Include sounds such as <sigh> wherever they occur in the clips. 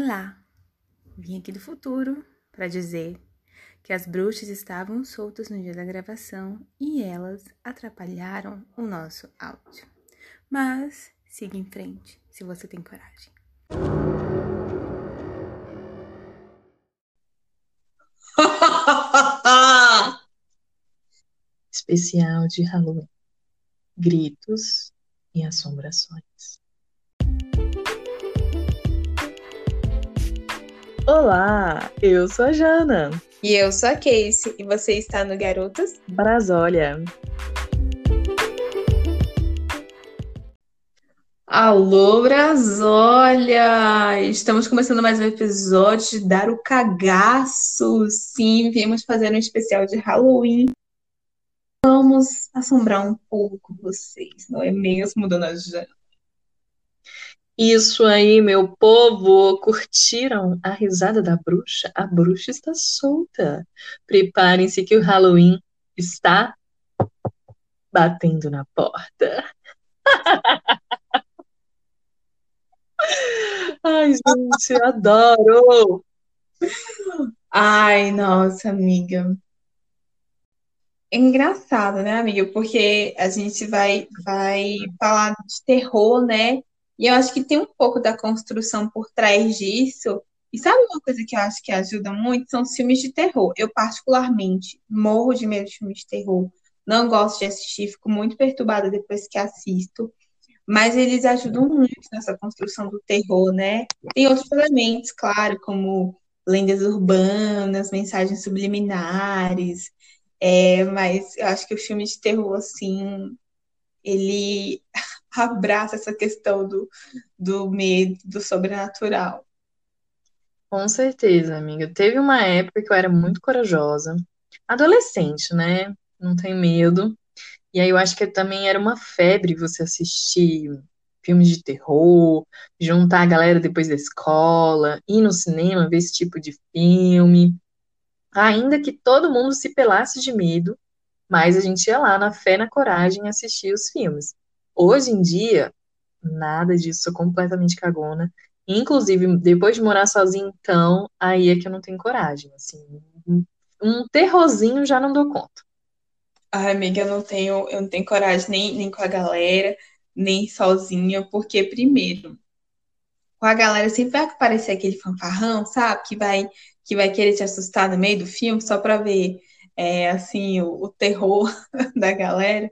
Olá! Vim aqui do futuro para dizer que as bruxas estavam soltas no dia da gravação e elas atrapalharam o nosso áudio. Mas siga em frente se você tem coragem. <laughs> Especial de Halloween. Gritos e assombrações. Olá, eu sou a Jana. E eu sou a Casey, e você está no Garotas Brasólia. Alô, Brasólia! Estamos começando mais um episódio de Dar o Cagaço. Sim, viemos fazer um especial de Halloween. Vamos assombrar um pouco vocês, não é mesmo, dona Jana? Isso aí, meu povo! Curtiram a risada da bruxa? A bruxa está solta. Preparem-se que o Halloween está batendo na porta. <laughs> Ai, gente, adoro! Ai, nossa, amiga. É engraçado, né, amiga? Porque a gente vai, vai falar de terror, né? E eu acho que tem um pouco da construção por trás disso. E sabe uma coisa que eu acho que ajuda muito? São os filmes de terror. Eu, particularmente, morro de medo de filmes de terror. Não gosto de assistir, fico muito perturbada depois que assisto. Mas eles ajudam muito nessa construção do terror, né? Tem outros elementos, claro, como lendas urbanas, mensagens subliminares. É, mas eu acho que o filme de terror, assim, ele abraça essa questão do, do medo, do sobrenatural. Com certeza, amiga. Teve uma época que eu era muito corajosa. Adolescente, né? Não tem medo. E aí eu acho que também era uma febre você assistir filmes de terror, juntar a galera depois da escola, ir no cinema, ver esse tipo de filme. Ainda que todo mundo se pelasse de medo, mas a gente ia lá na fé, na coragem, assistir os filmes. Hoje em dia, nada disso, sou completamente cagona. Inclusive, depois de morar sozinha, então, aí é que eu não tenho coragem. Assim, um terrorzinho já não dou conta. Ai, amiga, eu não tenho, eu não tenho coragem nem, nem com a galera, nem sozinha, porque primeiro, com a galera sempre vai aparecer aquele fanfarrão, sabe? Que vai, que vai querer te assustar no meio do filme só pra ver, é, assim, o, o terror <laughs> da galera.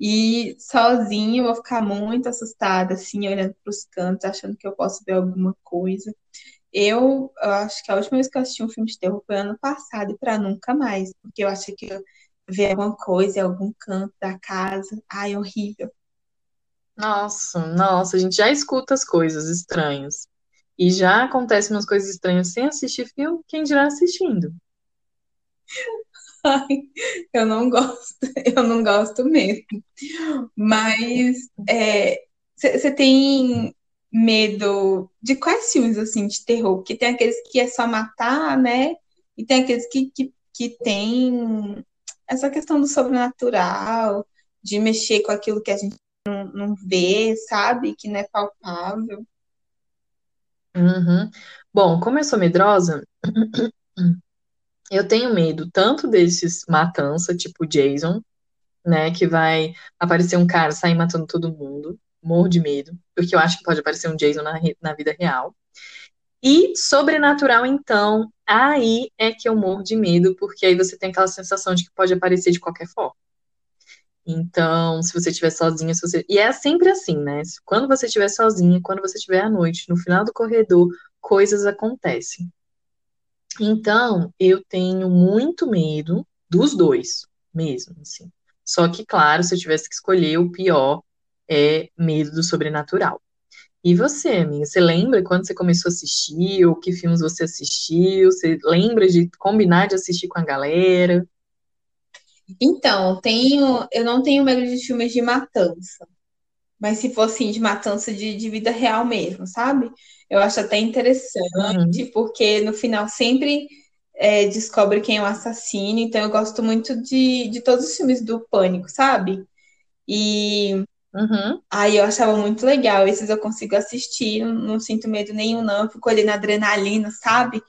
E sozinha eu vou ficar muito assustada, assim, olhando para os cantos, achando que eu posso ver alguma coisa. Eu, eu, acho que a última vez que eu assisti um filme de terror foi ano passado e para nunca mais, porque eu achei que eu ver alguma coisa em algum canto da casa. Ai, horrível. Nossa, nossa, a gente já escuta as coisas estranhas. E já acontecem umas coisas estranhas sem assistir filme, quem dirá assistindo. Eu não gosto, <laughs> eu não gosto mesmo. Mas você é, tem medo de quais filmes assim de terror? Porque tem aqueles que é só matar, né? E tem aqueles que, que, que tem essa questão do sobrenatural, de mexer com aquilo que a gente não, não vê, sabe? Que não é palpável. Uhum. Bom, como eu sou medrosa, eu tenho medo tanto desses matança, tipo Jason, né, que vai aparecer um cara sair matando todo mundo, morro de medo, porque eu acho que pode aparecer um Jason na, na vida real. E sobrenatural, então, aí é que eu morro de medo, porque aí você tem aquela sensação de que pode aparecer de qualquer forma. Então, se você estiver sozinha, se você... e é sempre assim, né? Quando você estiver sozinha, quando você estiver à noite, no final do corredor, coisas acontecem. Então, eu tenho muito medo dos dois, mesmo, assim. Só que, claro, se eu tivesse que escolher, o pior é medo do sobrenatural. E você, amiga, você lembra quando você começou a assistir, ou que filmes você assistiu? Você lembra de combinar de assistir com a galera? Então, tenho, eu não tenho medo de filmes de matança. Mas se for assim, de matança de, de vida real mesmo, sabe? Eu acho até interessante, uhum. porque no final sempre é, descobre quem é o assassino, então eu gosto muito de, de todos os filmes do Pânico, sabe? E Uhum. Aí eu achava muito legal. Esses eu consigo assistir, não, não sinto medo nenhum, não. Eu fico ali na adrenalina, sabe?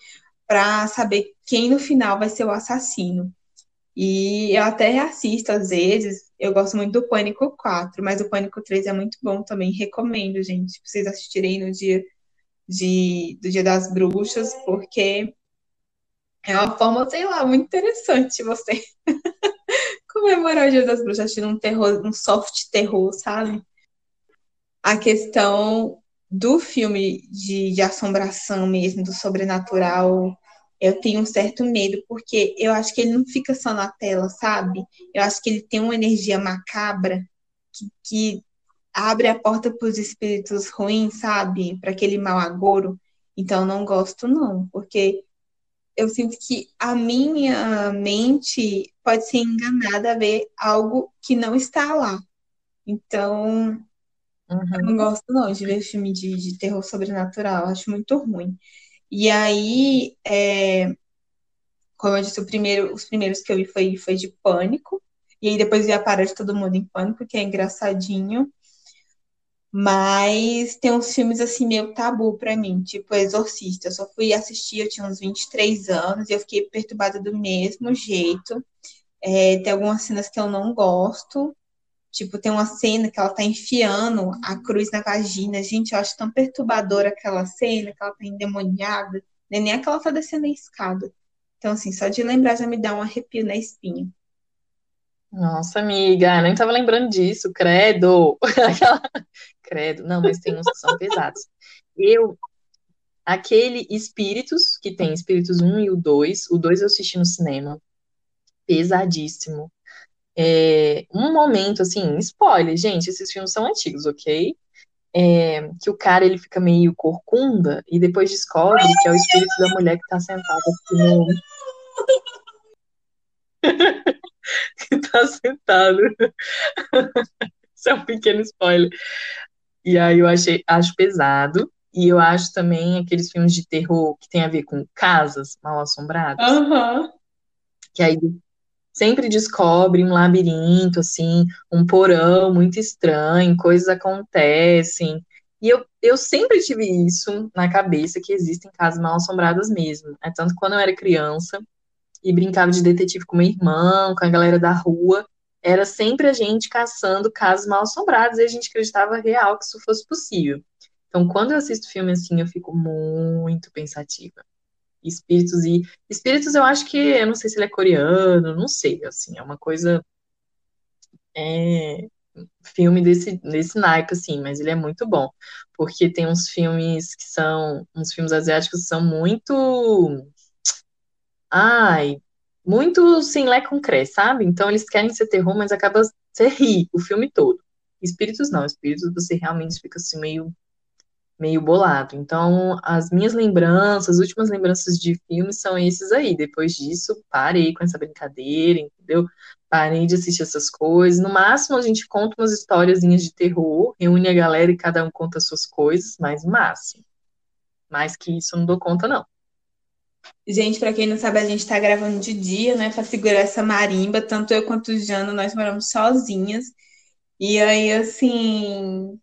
Pra saber quem no final vai ser o assassino. E eu até assisto às vezes. Eu gosto muito do Pânico 4, mas o Pânico 3 é muito bom também. Recomendo, gente, vocês assistirem no dia de, do Dia das Bruxas, porque é uma forma, sei lá, muito interessante você <laughs> comemorar o Dia das Bruxas assistindo um terror, um soft terror, sabe? A questão do filme de, de assombração mesmo, do sobrenatural, eu tenho um certo medo, porque eu acho que ele não fica só na tela, sabe? Eu acho que ele tem uma energia macabra que, que abre a porta para os espíritos ruins, sabe? Para aquele mau agouro. Então, não gosto, não, porque eu sinto que a minha mente pode ser enganada a ver algo que não está lá. Então, Uhum. eu não gosto, não, de ver filme de, de terror sobrenatural. Acho muito ruim. E aí, é, como eu disse, primeiro, os primeiros que eu vi foi, foi de Pânico. E aí depois vi a Para de Todo Mundo em Pânico, que é engraçadinho. Mas tem uns filmes assim meio tabu pra mim, tipo Exorcista. Eu só fui assistir, eu tinha uns 23 anos e eu fiquei perturbada do mesmo jeito. É, tem algumas cenas que eu não gosto. Tipo, tem uma cena que ela tá enfiando a cruz na vagina. Gente, eu acho tão perturbadora aquela cena, que ela tá endemoniada. Nem nem é que ela tá descendo a escada. Então, assim, só de lembrar já me dá um arrepio na espinha. Nossa, amiga, nem tava lembrando disso, credo. <laughs> Aquela- Credo. Não, mas tem uns que são pesados. Eu, aquele Espíritos, que tem Espíritos 1 e o 2, o 2 eu assisti no cinema, pesadíssimo. É, um momento, assim, spoiler, gente, esses filmes são antigos, ok? É, que o cara, ele fica meio corcunda e depois descobre que é o espírito da mulher que tá sentada aqui no... que <laughs> tá sentado. <laughs> Isso é um pequeno spoiler. E aí eu achei, acho pesado. E eu acho também aqueles filmes de terror que tem a ver com casas mal assombradas, Aham. que aí sempre descobre um labirinto, assim, um porão muito estranho, coisas acontecem. E eu, eu sempre tive isso na cabeça, que existem casas mal assombradas mesmo. É tanto que quando eu era criança e brincava de detetive com meu irmão, com a galera da rua, era sempre a gente caçando casas mal assombradas e a gente acreditava real que isso fosse possível. Então, quando eu assisto filme assim, eu fico muito pensativa. Espíritos e espíritos, eu acho que eu não sei se ele é coreano, não sei, assim, é uma coisa é, filme desse desse naipe assim, mas ele é muito bom, porque tem uns filmes que são uns filmes asiáticos que são muito ai, muito sem lé com sabe? Então eles querem ser terror, mas acaba você ri o filme todo. Espíritos não, espíritos você realmente fica assim meio meio bolado. Então, as minhas lembranças, as últimas lembranças de filmes são esses aí. Depois disso, parei com essa brincadeira, entendeu? Parei de assistir essas coisas. No máximo, a gente conta umas historiazinhas de terror, reúne a galera e cada um conta as suas coisas, mas no máximo. Mais que isso, eu não dou conta, não. Gente, pra quem não sabe, a gente tá gravando de dia, né, Pra segurar essa marimba. Tanto eu quanto o Jano, nós moramos sozinhas. E aí, assim,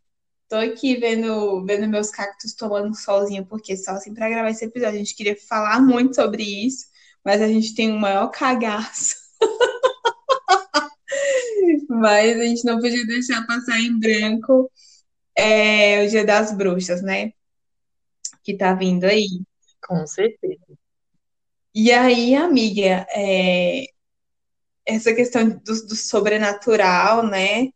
tô aqui vendo, vendo meus cactos tomando um solzinho, porque só assim pra gravar esse episódio. A gente queria falar muito sobre isso, mas a gente tem o maior cagaço. <laughs> Mas a gente não podia deixar passar em branco é, o Dia das Bruxas, né? Que tá vindo aí. Com certeza. E aí, amiga, é, essa questão do, do sobrenatural, né?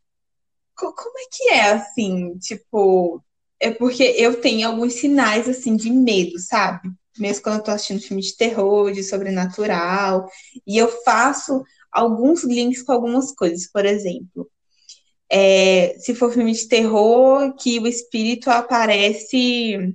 Co- Como é que é assim? Tipo, é porque eu tenho alguns sinais assim de medo, sabe? Mesmo quando eu tô assistindo filme de terror, de sobrenatural, e eu faço alguns links com algumas coisas. Por exemplo, é, se for filme de terror, que o espírito aparece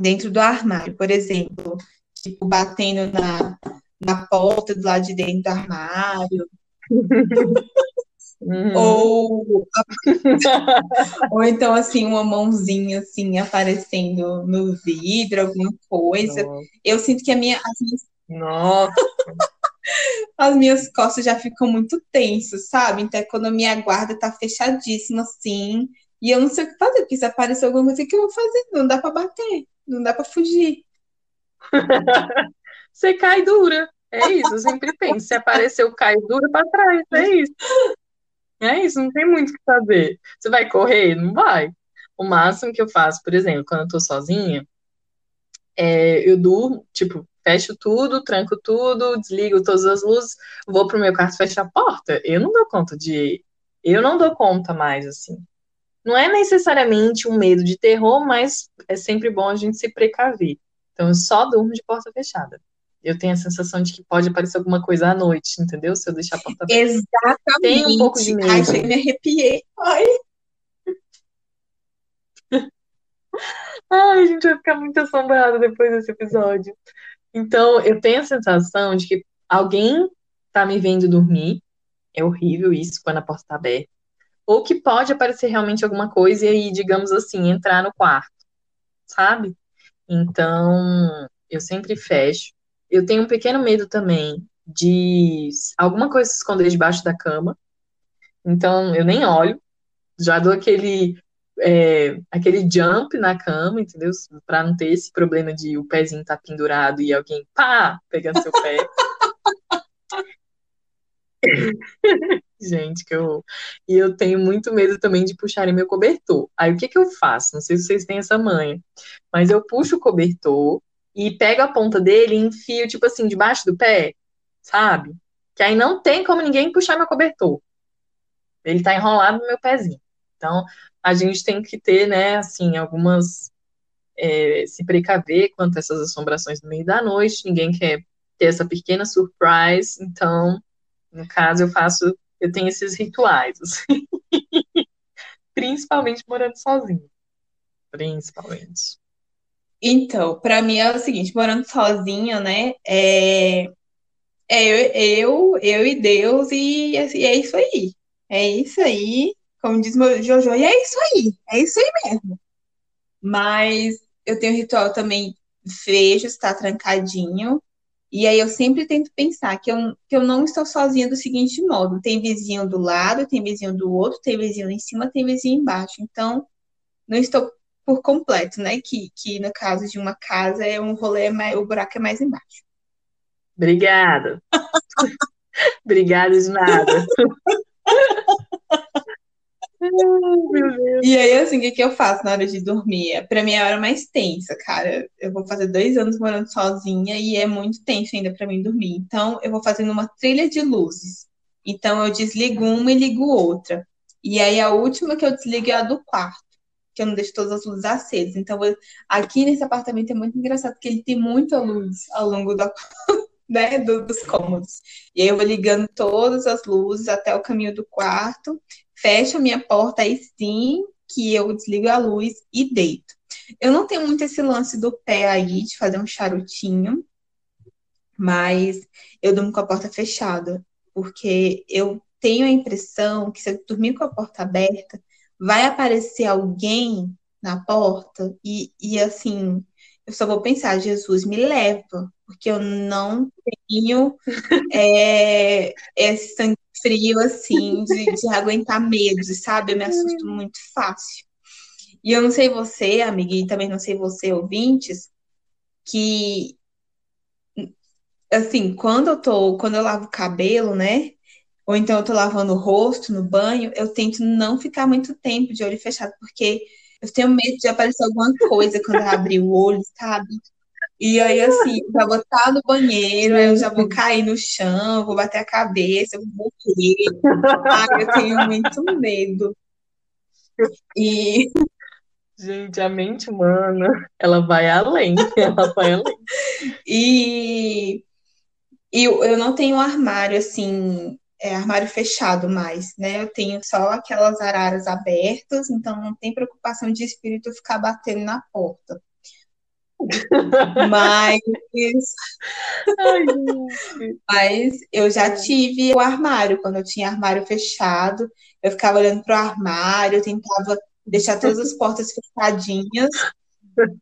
dentro do armário, por exemplo, tipo, batendo na, na porta do lado de dentro do armário, <laughs> Uhum. ou, <laughs> ou então, assim, uma mãozinha, assim, aparecendo no vidro, alguma coisa. Nossa. Eu sinto que a minha, as minhas- Nossa. <laughs> as minhas costas já ficam muito tensas, sabe? Então, quando a minha guarda tá fechadíssima assim, e eu não sei o que fazer, porque se aparecer alguma coisa, o que eu vou fazer? Não dá pra bater, não dá pra fugir. <laughs> Você cai dura. É isso, sempre penso. Se apareceu, cai dura pra trás. É isso. É isso, não tem muito o que fazer. Você vai correr? Não vai. O máximo que eu faço, por exemplo, quando eu tô sozinha, é, eu durmo, tipo, fecho tudo, tranco tudo, desligo todas as luzes, vou pro meu quarto, fecho a porta. Eu não dou conta de. Eu não dou conta mais, assim. Não é necessariamente um medo de terror, mas é sempre bom a gente se precaver. Então, eu só durmo de porta fechada. Eu tenho a sensação de que pode aparecer alguma coisa à noite, entendeu? Se eu deixar a porta aberta. Exatamente. Tem um pouco de medo. Ai, me arrepiei. Ai. <laughs> Ai, a gente vai ficar muito assombrada depois desse episódio. Então, eu tenho a sensação de que alguém tá me vendo dormir. É horrível isso quando a porta tá aberta. Ou que pode aparecer realmente alguma coisa e aí, digamos assim, entrar no quarto, sabe? Então, eu sempre fecho. Eu tenho um pequeno medo também de alguma coisa se esconder debaixo da cama. Então, eu nem olho. Já dou aquele é, aquele jump na cama, entendeu? Para não ter esse problema de o pezinho tá pendurado e alguém, pá, pegando seu pé. Gente, que eu. E eu tenho muito medo também de puxarem meu cobertor. Aí o que que eu faço? Não sei se vocês têm essa manha, mas eu puxo o cobertor e pego a ponta dele e enfio, tipo assim, debaixo do pé, sabe? Que aí não tem como ninguém puxar meu cobertor. Ele tá enrolado no meu pezinho. Então, a gente tem que ter, né, assim, algumas. É, se precaver quanto a essas assombrações no meio da noite. Ninguém quer ter essa pequena surprise. Então, no caso, eu faço. Eu tenho esses rituais. Assim. <laughs> Principalmente morando sozinho. Principalmente. Então, para mim é o seguinte, morando sozinha, né? É, é eu, eu, eu e Deus, e, e é isso aí. É isso aí como diz meu Jojo, e é isso aí, é isso aí mesmo. Mas eu tenho ritual também, vejo, está trancadinho, e aí eu sempre tento pensar que eu, que eu não estou sozinha do seguinte modo: tem vizinho do lado, tem vizinho do outro, tem vizinho em cima, tem vizinho embaixo. Então, não estou por completo, né? Que, que no caso de uma casa é um rolê, mais, o buraco é mais embaixo. Obrigada. <laughs> Obrigada de nada. <laughs> e aí, assim, o que, que eu faço na hora de dormir? Pra mim é a hora mais tensa, cara. Eu vou fazer dois anos morando sozinha e é muito tenso ainda pra mim dormir. Então, eu vou fazendo uma trilha de luzes. Então, eu desligo uma e ligo outra. E aí, a última que eu desligo é a do quarto, que eu não deixo todas as luzes acesas. Então, eu, aqui nesse apartamento é muito engraçado, porque ele tem muita luz ao longo da, <laughs> né, dos cômodos. E aí eu vou ligando todas as luzes até o caminho do quarto, fecho a minha porta aí sim, que eu desligo a luz e deito. Eu não tenho muito esse lance do pé aí, de fazer um charutinho, mas eu durmo com a porta fechada, porque eu tenho a impressão que se eu dormir com a porta aberta, vai aparecer alguém na porta e, e assim, eu só vou pensar, Jesus me leva, porque eu não tenho é, <laughs> esse sangue frio, assim, de, de aguentar medo, sabe? Eu me assusto muito fácil. E eu não sei você, amiga, e também não sei você, ouvintes, que assim, quando eu tô, quando eu lavo o cabelo, né? Ou então eu tô lavando o rosto no banho, eu tento não ficar muito tempo de olho fechado, porque eu tenho medo de aparecer alguma coisa quando eu abrir o olho, sabe? E aí, assim, já vou estar no banheiro, aí eu já vou cair no chão, vou bater a cabeça, eu vou morrer. Ai, eu tenho muito medo. E. <laughs> Gente, a mente humana, ela vai além. Ela vai além. <laughs> E, e eu não tenho armário, assim, é, armário fechado mais, né? Eu tenho só aquelas araras abertas, então não tem preocupação de espírito ficar batendo na porta. Mas, <laughs> Ai, mas eu já tive o armário, quando eu tinha armário fechado, eu ficava olhando para o armário, tentava deixar todas as portas fechadinhas.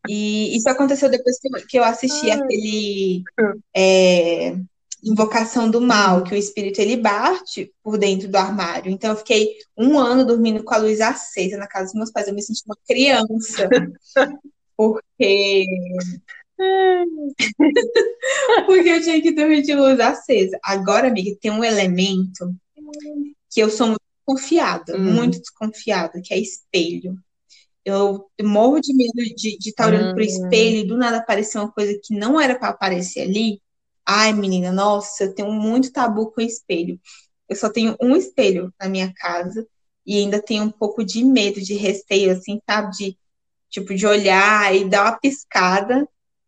E isso aconteceu depois que eu assisti aquele <laughs> é, invocação do mal, que o espírito ele bate por dentro do armário. Então eu fiquei um ano dormindo com a luz acesa na casa dos meus pais. Eu me senti uma criança. <laughs> Porque. <laughs> porque eu tinha que dormir de luz acesa. Agora, amiga, tem um elemento que eu sou muito desconfiada, Hum. muito desconfiada, que é espelho. Eu morro de medo de estar tá olhando pro Hum. espelho e do nada aparecer uma coisa que não era para aparecer ali. Ai, menina, nossa, eu tenho muito tabu com espelho. Eu só tenho um espelho na minha casa e ainda tenho um pouco de medo, de receio, assim, sabe? De, tipo, de olhar e dar uma piscada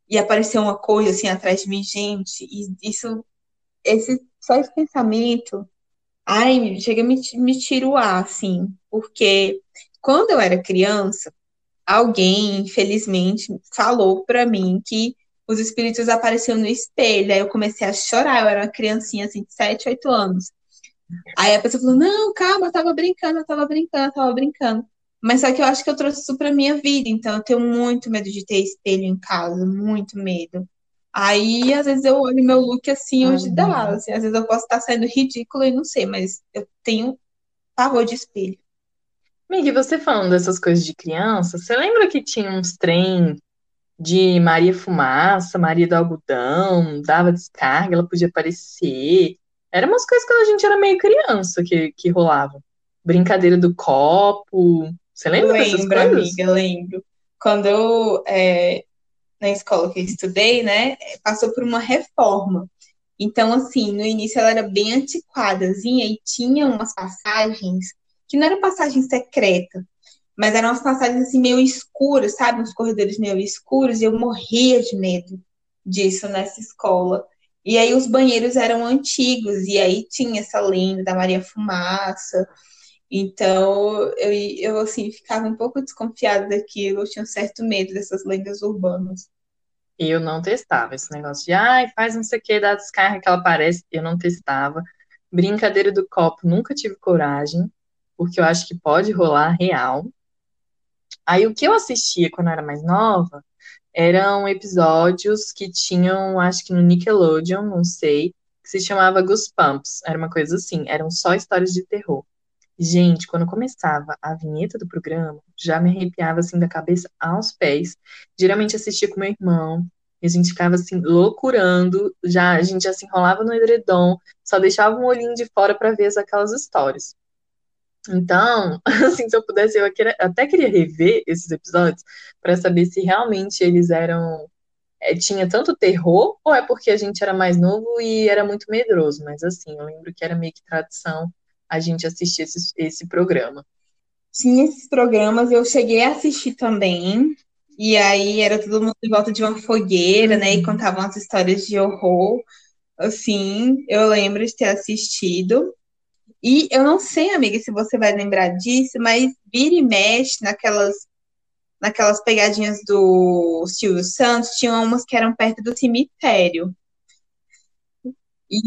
e aparecer uma coisa assim atrás de mim, gente. E isso, esse, só esse pensamento, ai, chega a me, me tiruar, assim, porque quando eu era criança, alguém, infelizmente, falou para mim que os espíritos apareciam no espelho. Aí eu comecei a chorar, eu era uma criancinha assim, de 7, 8 anos. Aí a pessoa falou: Não, calma, eu tava brincando, eu tava brincando, eu tava brincando. Mas só que eu acho que eu trouxe isso pra minha vida, então eu tenho muito medo de ter espelho em casa, muito medo. Aí, às vezes, eu olho meu look assim, hoje dá. Assim, às vezes eu posso estar saindo ridícula e não sei, mas eu tenho pavor de espelho. Mig, você falando dessas coisas de criança, você lembra que tinha uns trem de Maria Fumaça, Maria do Algodão, dava descarga, ela podia aparecer. Eram umas coisas quando a gente era meio criança que, que rolava. Brincadeira do copo. Você lembra dessas Lembro, coisas? amiga, lembro. Quando eu, é, na escola que eu estudei, né, passou por uma reforma. Então, assim, no início ela era bem antiquadazinha e tinha umas passagens que não era passagem secreta, mas eram umas passagens assim meio escuras, sabe? Uns corredores meio escuros, e eu morria de medo disso nessa escola. E aí os banheiros eram antigos, e aí tinha essa lenda da Maria Fumaça. Então, eu, eu assim, ficava um pouco desconfiada daquilo, eu tinha um certo medo dessas lendas urbanas. Eu não testava esse negócio de, ai, faz não sei o que, dá descarga que ela aparece. Eu não testava. Brincadeira do copo, nunca tive coragem, porque eu acho que pode rolar real. Aí o que eu assistia quando eu era mais nova eram episódios que tinham, acho que no Nickelodeon, não sei, que se chamava Goosebumps. Era uma coisa assim, eram só histórias de terror. Gente, quando começava a vinheta do programa, já me arrepiava assim da cabeça aos pés. Geralmente assistia com meu irmão, e a gente ficava assim loucurando, já a gente já se enrolava no edredom, só deixava um olhinho de fora para ver aquelas histórias. Então, <laughs> assim, se eu pudesse, eu até queria rever esses episódios para saber se realmente eles eram. É, tinha tanto terror, ou é porque a gente era mais novo e era muito medroso. Mas, assim, eu lembro que era meio que tradição a gente assistir esse, esse programa. Tinha esses programas, eu cheguei a assistir também. E aí era todo mundo em volta de uma fogueira, né? E contavam as histórias de horror. Assim, eu lembro de ter assistido. E eu não sei, amiga, se você vai lembrar disso, mas vira e mexe naquelas, naquelas pegadinhas do Silvio Santos, tinham umas que eram perto do cemitério. E,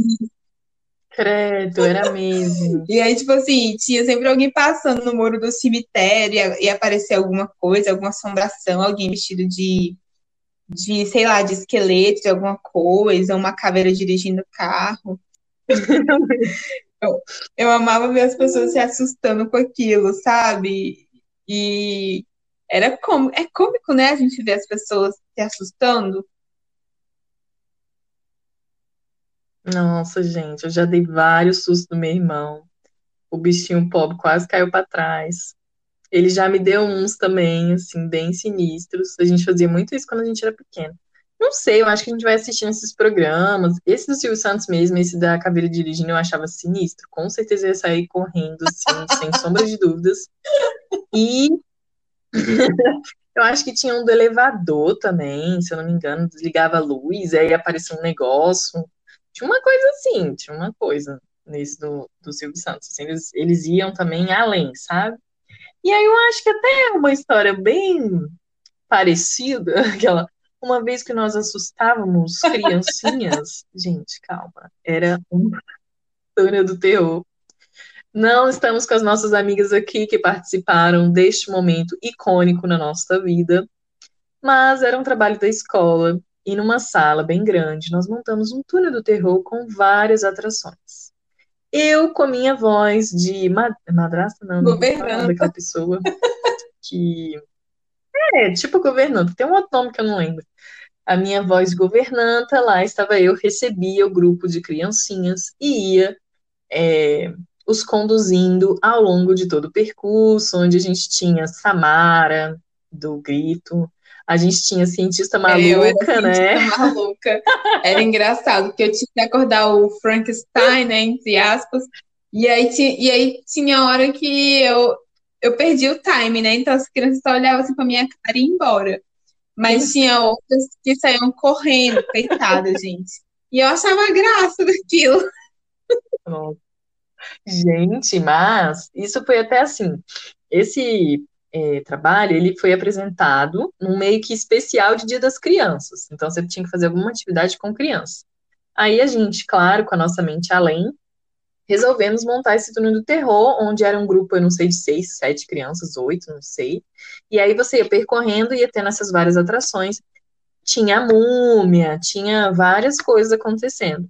Credo, era mesmo. <laughs> e aí, tipo assim, tinha sempre alguém passando no muro do cemitério e, e aparecer alguma coisa, alguma assombração, alguém vestido de, de, sei lá, de esqueleto, de alguma coisa, uma caveira dirigindo carro. <laughs> Eu, eu amava ver as pessoas se assustando com aquilo, sabe? E era como é cômico, né? A gente ver as pessoas se assustando. Nossa, gente, eu já dei vários sustos do meu irmão. O bichinho pobre quase caiu para trás. Ele já me deu uns também, assim, bem sinistros. A gente fazia muito isso quando a gente era pequeno. Não sei, eu acho que a gente vai assistindo esses programas. Esse do Silvio Santos mesmo, esse da Caveira dirigindo, eu achava sinistro. Com certeza eu ia sair correndo, assim, <laughs> sem sombra de dúvidas. E <laughs> eu acho que tinha um do elevador também, se eu não me engano, desligava a luz, aí aparecia um negócio. Tinha uma coisa assim, tinha uma coisa nesse do, do Silvio Santos. Assim, eles, eles iam também além, sabe? E aí eu acho que até é uma história bem parecida, <laughs> aquela uma vez que nós assustávamos criancinhas, <laughs> gente, calma, era uma história do terror. Não estamos com as nossas amigas aqui que participaram deste momento icônico na nossa vida, mas era um trabalho da escola e numa sala bem grande nós montamos um túnel do terror com várias atrações. Eu, com a minha voz de madrasta, não, não daquela pessoa que. É, tipo governanta, tem um outro nome que eu não lembro. A minha voz governanta, lá estava eu, recebia o grupo de criancinhas e ia é, os conduzindo ao longo de todo o percurso, onde a gente tinha Samara, do Grito, a gente tinha cientista maluca, é, né? Cientista maluca. Era engraçado, porque eu tinha que acordar o Frankenstein, né, entre aspas, e aí, e aí tinha hora que eu, eu perdi o time, né? Então as crianças só olhavam assim pra minha cara e iam embora. Mas Sim. tinha outras que saíam correndo, coitada, <laughs> gente. E eu achava graça daquilo. Gente, mas isso foi até assim. Esse é, trabalho, ele foi apresentado num meio que especial de Dia das Crianças. Então, você tinha que fazer alguma atividade com criança. Aí a gente, claro, com a nossa mente além, resolvemos montar esse túnel do terror, onde era um grupo, eu não sei, de seis, sete crianças, oito, não sei. E aí você ia percorrendo, ia tendo essas várias atrações. Tinha múmia, tinha várias coisas acontecendo.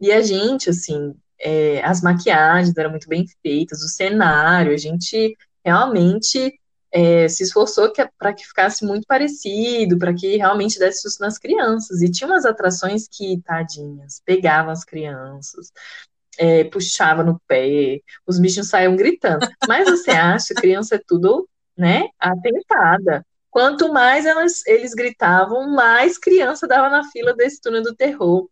E a gente, assim, é, as maquiagens eram muito bem feitas, o cenário, a gente realmente é, se esforçou para que ficasse muito parecido, para que realmente desse susto nas crianças. E tinha umas atrações que, tadinhas, pegavam as crianças, é, puxava no pé, os bichos saíam gritando. Mas <laughs> você acha, criança é tudo, né, atentada. Quanto mais elas, eles gritavam, mais criança dava na fila desse túnel do terror.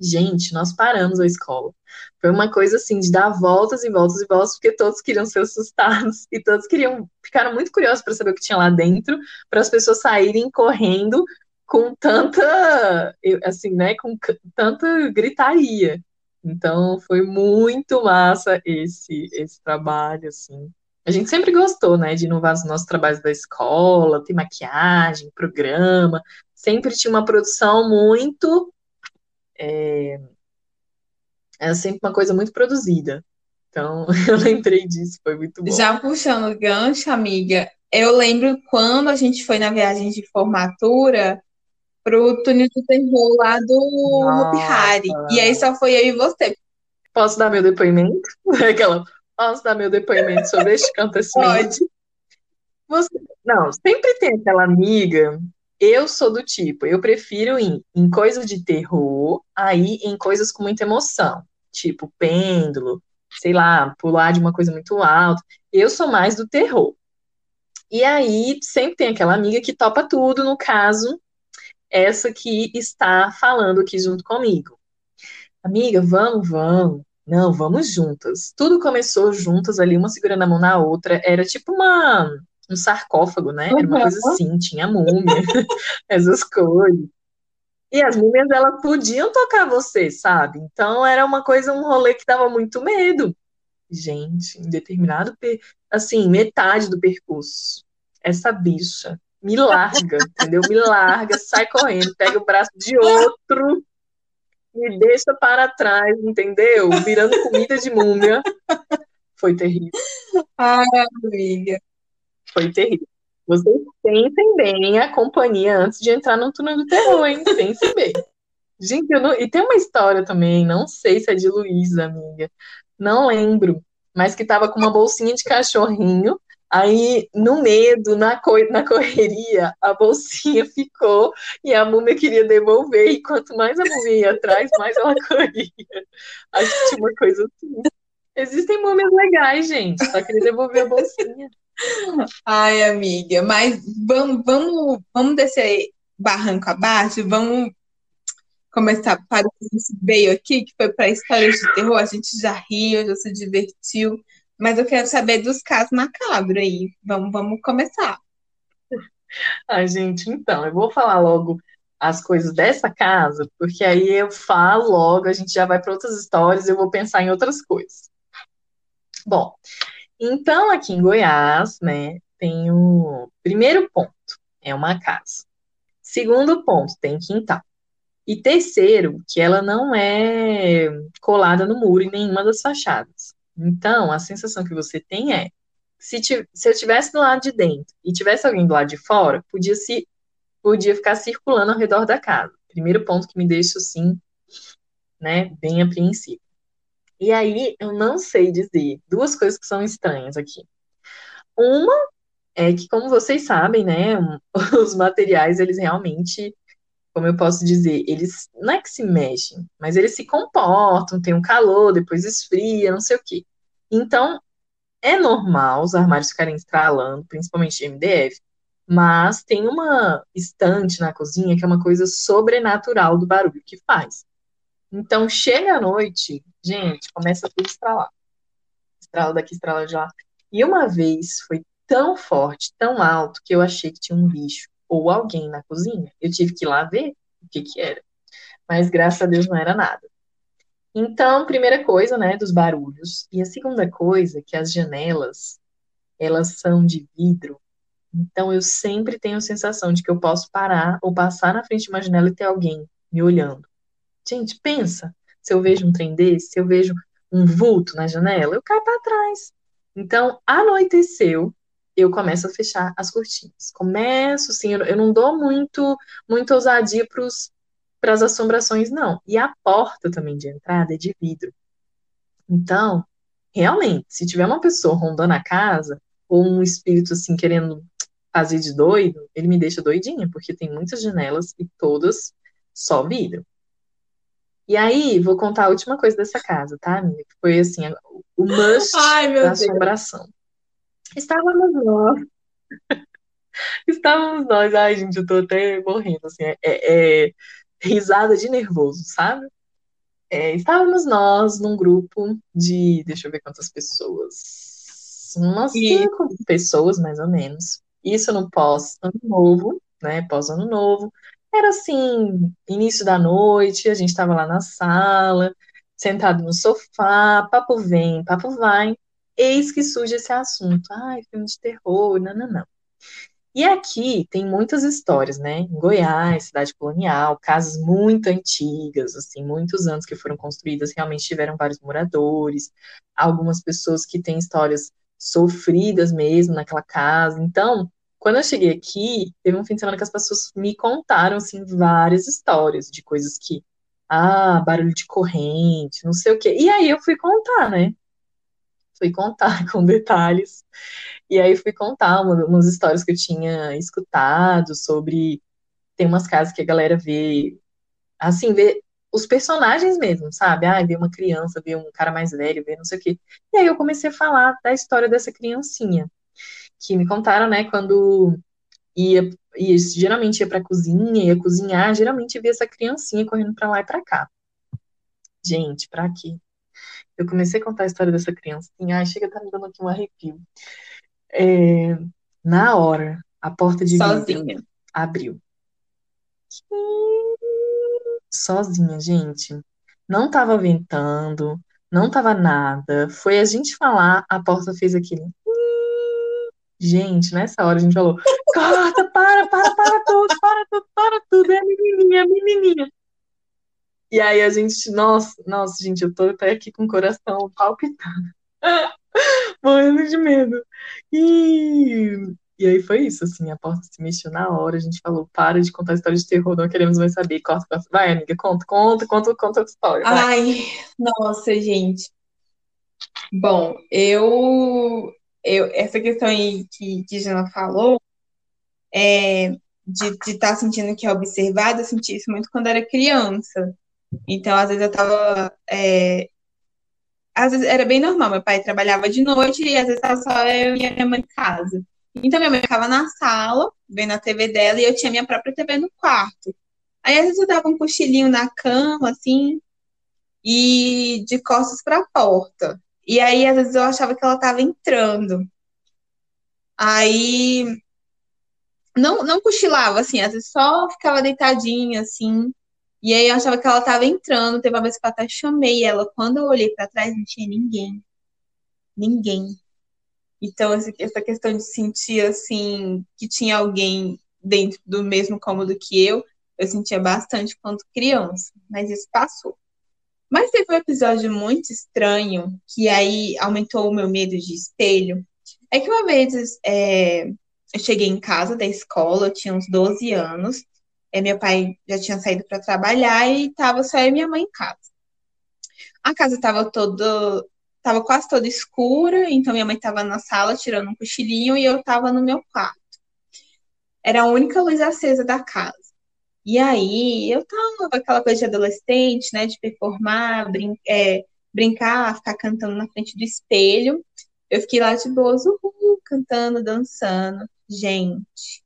Gente, nós paramos a escola. Foi uma coisa assim de dar voltas e voltas e voltas, porque todos queriam ser assustados <laughs> e todos queriam, ficaram muito curiosos para saber o que tinha lá dentro, para as pessoas saírem correndo com tanta, assim, né, com tanta gritaria. Então, foi muito massa esse esse trabalho, assim. A gente sempre gostou, né, de inovar nos nossos trabalhos da escola, ter maquiagem, programa, sempre tinha uma produção muito é, é sempre uma coisa muito produzida. Então, <laughs> eu lembrei disso, foi muito bom. Já puxando o gancho, amiga, eu lembro quando a gente foi na viagem de formatura pro túnel do terror lá do Hopi Hari. E aí só foi eu e você. Posso dar meu depoimento? <laughs> Aquela, posso dar meu depoimento sobre este acontecimento? Pode. Você, não, sempre tem aquela amiga eu sou do tipo, eu prefiro ir em coisas de terror, aí em coisas com muita emoção, tipo pêndulo, sei lá, pular de uma coisa muito alta. Eu sou mais do terror. E aí sempre tem aquela amiga que topa tudo, no caso, essa que está falando aqui junto comigo. Amiga, vamos, vamos. Não, vamos juntas. Tudo começou juntas ali, uma segurando a mão na outra. Era tipo uma um sarcófago, né? Era uma coisa assim, tinha múmia, <laughs> essas coisas. E as múmias, elas podiam tocar você, sabe? Então era uma coisa, um rolê que dava muito medo. Gente, em determinado, assim, metade do percurso, essa bicha me larga, entendeu? Me larga, sai correndo, pega o braço de outro, me deixa para trás, entendeu? Virando comida de múmia. Foi terrível. Ai, amiga. Foi terrível. Vocês pensem bem a companhia antes de entrar no túnel do terror, hein? Pensem bem. Gente, eu não... e tem uma história também, não sei se é de Luísa, amiga. Não lembro. Mas que tava com uma bolsinha de cachorrinho. Aí, no medo, na, co... na correria, a bolsinha <laughs> ficou e a múmia queria devolver. E quanto mais a múmia ia atrás, mais ela <laughs> corria. Acho que tinha uma coisa assim. Existem múmias legais, gente. Só queria devolver a bolsinha. Ai, amiga, mas vamos, vamos, vamos descer barranco abaixo, vamos começar para o que veio aqui, que foi para histórias de terror. A gente já riu, já se divertiu, mas eu quero saber dos casos macabros aí. Vamos, vamos começar. Ai, gente, então, eu vou falar logo as coisas dessa casa, porque aí eu falo logo, a gente já vai para outras histórias, eu vou pensar em outras coisas. Bom, então, aqui em Goiás, né, tem o primeiro ponto, é uma casa. Segundo ponto, tem quintal. E terceiro, que ela não é colada no muro em nenhuma das fachadas. Então, a sensação que você tem é, se, se eu estivesse do lado de dentro e tivesse alguém do lado de fora, podia se podia ficar circulando ao redor da casa. Primeiro ponto que me deixa assim, né, bem apreensivo. E aí eu não sei dizer duas coisas que são estranhas aqui. Uma é que, como vocês sabem, né, <laughs> os materiais eles realmente como eu posso dizer, eles não é que se mexem, mas eles se comportam, tem um calor, depois esfria, não sei o quê. Então, é normal os armários ficarem estralando, principalmente MDF, mas tem uma estante na cozinha que é uma coisa sobrenatural do barulho que faz. Então, chega à noite, gente, começa tudo a estralar. Estrala daqui, estrala de lá. E uma vez foi tão forte, tão alto, que eu achei que tinha um bicho ou alguém na cozinha. Eu tive que ir lá ver o que que era. Mas graças a Deus não era nada. Então, primeira coisa, né, dos barulhos. E a segunda coisa, que as janelas, elas são de vidro. Então, eu sempre tenho a sensação de que eu posso parar ou passar na frente de uma janela e ter alguém me olhando. Gente, pensa, se eu vejo um trem desse, se eu vejo um vulto na janela, eu caio para trás. Então, anoiteceu, eu começo a fechar as cortinas. Começo, sim, eu, não dou muito, muita ousadia para as assombrações, não. E a porta também de entrada é de vidro. Então, realmente, se tiver uma pessoa rondando a casa, ou um espírito assim querendo fazer de doido, ele me deixa doidinha, porque tem muitas janelas e todas só vidro. E aí, vou contar a última coisa dessa casa, tá, amiga? Foi assim, o must Ai, da assombração. Estávamos nós. <laughs> Estávamos nós. Ai, gente, eu tô até morrendo, assim. É, é, é risada de nervoso, sabe? É, estávamos nós num grupo de. Deixa eu ver quantas pessoas. Umas cinco e... pessoas, mais ou menos. Isso no pós-ano novo, né? Pós-ano novo. Era assim, início da noite, a gente estava lá na sala, sentado no sofá, papo vem, papo vai. Eis que surge esse assunto. Ai, filme de terror, não, não, não. E aqui tem muitas histórias, né? Em Goiás, cidade colonial, casas muito antigas, assim, muitos anos que foram construídas, realmente tiveram vários moradores, algumas pessoas que têm histórias sofridas mesmo naquela casa. Então, quando eu cheguei aqui, teve um fim de semana que as pessoas me contaram, assim, várias histórias de coisas que, ah, barulho de corrente, não sei o quê. E aí eu fui contar, né? Fui contar <laughs> com detalhes. E aí fui contar uma, umas histórias que eu tinha escutado sobre. Tem umas casas que a galera vê, assim, vê os personagens mesmo, sabe? Ah, vê uma criança, vê um cara mais velho, vê não sei o quê. E aí eu comecei a falar da história dessa criancinha, que me contaram, né, quando ia, ia geralmente ia pra cozinha, ia cozinhar, geralmente via essa criancinha correndo pra lá e pra cá. Gente, pra quê? Eu comecei a contar a história dessa criança. Assim, ai, chega, tá me dando aqui um arrepio. É, na hora, a porta de Sozinha. vidro abriu. Sozinha, gente. Não tava ventando, não tava nada. Foi a gente falar, a porta fez aquele. <laughs> Gente, nessa hora a gente falou: corta, para, para, para tudo, para tudo, para tudo. É a menininha, é a menininha. E aí a gente, nossa, nossa, gente, eu tô até aqui com o coração palpitando. <laughs> Morrendo de medo. E, e aí foi isso, assim, a porta se mexeu na hora, a gente falou, para de contar história de terror, não queremos mais saber, corta, corta. Vai, amiga, conta, conta, conta, conta a história. Vai. Ai, nossa, gente. Bom, eu, eu essa questão aí que, que Jana falou, é, de estar tá sentindo que é observada, eu senti isso muito quando era criança. Então, às vezes eu tava. É... Às vezes era bem normal, meu pai trabalhava de noite e às vezes tava só eu e minha mãe em casa. Então, minha mãe ficava na sala, vendo a TV dela, e eu tinha minha própria TV no quarto. Aí, às vezes, eu dava um cochilinho na cama, assim, e de costas para a porta. E aí, às vezes, eu achava que ela estava entrando. Aí, não, não cochilava, assim, às vezes só ficava deitadinha, assim, e aí eu achava que ela tava entrando, teve uma vez que eu até chamei ela. Quando eu olhei para trás, não tinha ninguém. Ninguém. Então, essa questão de sentir, assim, que tinha alguém dentro do mesmo cômodo que eu, eu sentia bastante quando criança. Mas isso passou. Mas teve um episódio muito estranho, que aí aumentou o meu medo de espelho. É que uma vez é, eu cheguei em casa da escola, eu tinha uns 12 anos. É, meu pai já tinha saído para trabalhar e estava só eu e minha mãe em casa. A casa estava toda, estava quase toda escura, então minha mãe estava na sala tirando um cochilinho e eu estava no meu quarto. Era a única luz acesa da casa. E aí eu tava aquela coisa de adolescente, né, de performar, brin é, brincar, ficar cantando na frente do espelho. Eu fiquei lá de boas, uhul, cantando, dançando. Gente,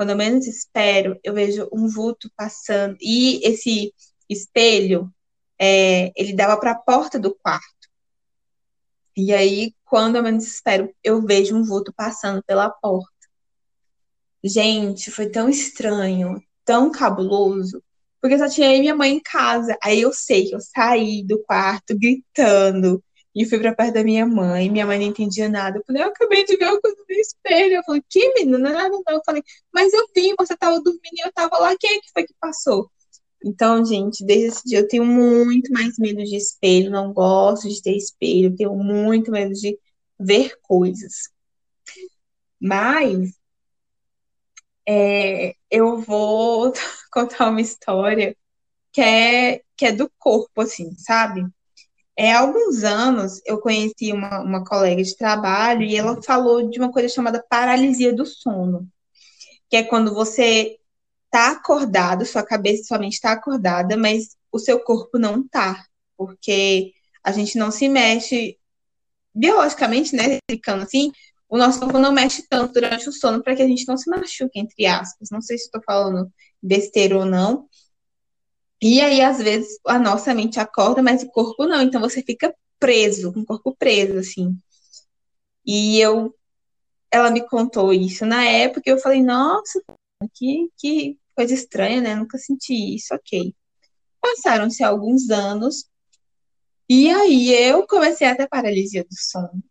quando eu menos espero, eu vejo um vulto passando. E esse espelho, é, ele dava para a porta do quarto. E aí, quando eu menos espero, eu vejo um vulto passando pela porta. Gente, foi tão estranho, tão cabuloso, porque só tinha e minha mãe em casa. Aí eu sei que eu saí do quarto gritando, e fui pra perto da minha mãe, minha mãe não entendia nada. Eu falei, eu acabei de ver uma coisa no espelho. Eu falei, que menina, não é nada não. Eu falei, mas eu vi, você tava dormindo e eu tava lá, quem é que foi que passou? Então, gente, desde esse dia eu tenho muito mais medo de espelho, não gosto de ter espelho, tenho muito medo de ver coisas. Mas é, eu vou <laughs> contar uma história que é, que é do corpo, assim, sabe? É, há alguns anos eu conheci uma, uma colega de trabalho e ela falou de uma coisa chamada paralisia do sono, que é quando você está acordado, sua cabeça sua mente está acordada, mas o seu corpo não está, porque a gente não se mexe biologicamente, né, explicando assim, o nosso corpo não mexe tanto durante o sono para que a gente não se machuque, entre aspas. Não sei se estou falando besteira ou não, e aí, às vezes, a nossa mente acorda, mas o corpo não. Então você fica preso, com o corpo preso, assim. E eu, ela me contou isso na época, e eu falei, nossa, que, que coisa estranha, né? Nunca senti isso, ok. Passaram-se alguns anos, e aí eu comecei a ter paralisia do sono.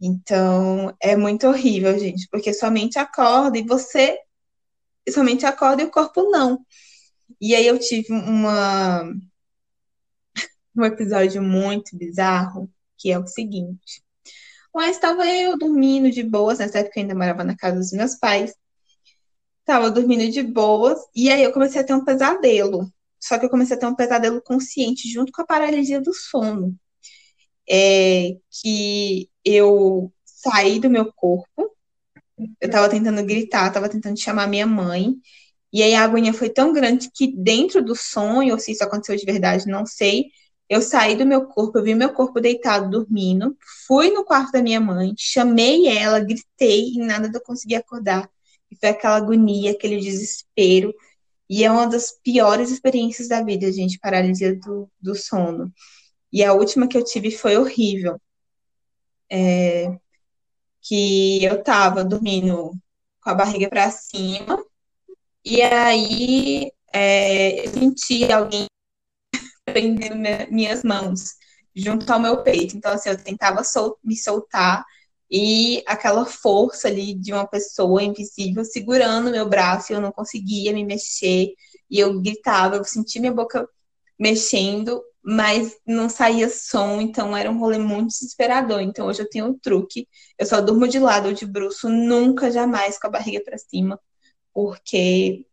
Então, é muito horrível, gente, porque sua mente acorda e você somente acorda e o corpo não. E aí eu tive uma um episódio muito bizarro, que é o seguinte. Mas estava eu dormindo de boas, nessa época eu ainda morava na casa dos meus pais. Estava dormindo de boas, e aí eu comecei a ter um pesadelo. Só que eu comecei a ter um pesadelo consciente junto com a paralisia do sono. É, que eu saí do meu corpo, eu estava tentando gritar, estava tentando chamar minha mãe, e aí a agonia foi tão grande que dentro do sonho, ou se isso aconteceu de verdade, não sei, eu saí do meu corpo, eu vi meu corpo deitado dormindo, fui no quarto da minha mãe, chamei ela, gritei e nada eu conseguir acordar. E foi aquela agonia, aquele desespero. E é uma das piores experiências da vida, gente, paralisia do, do sono. E a última que eu tive foi horrível. É, que eu tava dormindo com a barriga para cima, e aí é, eu senti alguém <laughs> prendendo minhas mãos junto ao meu peito. Então, assim, eu tentava sol me soltar e aquela força ali de uma pessoa invisível segurando meu braço eu não conseguia me mexer. E eu gritava, eu sentia minha boca mexendo, mas não saía som, então era um rolê muito desesperador. Então hoje eu tenho um truque, eu só durmo de lado ou de bruxo, nunca, jamais com a barriga para cima, porque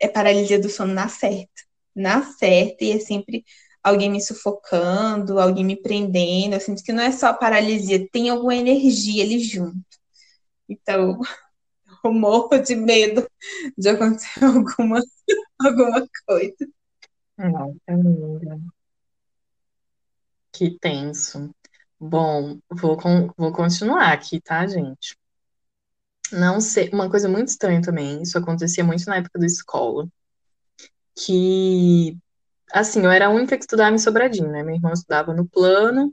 é paralisia do sono na certa. Na certa, e é sempre alguém me sufocando, alguém me prendendo. Eu sinto que não é só paralisia, tem alguma energia ali junto. Então, <laughs> eu morro de medo de acontecer <laughs> alguma, alguma coisa. Não, amiga. Que tenso. Bom, vou, vou continuar aqui, tá, gente? Não sei, uma coisa muito estranha também, isso acontecia muito na época da escola, que, assim, eu era a única que estudava em Sobradinho, né? Meu irmão estudava no plano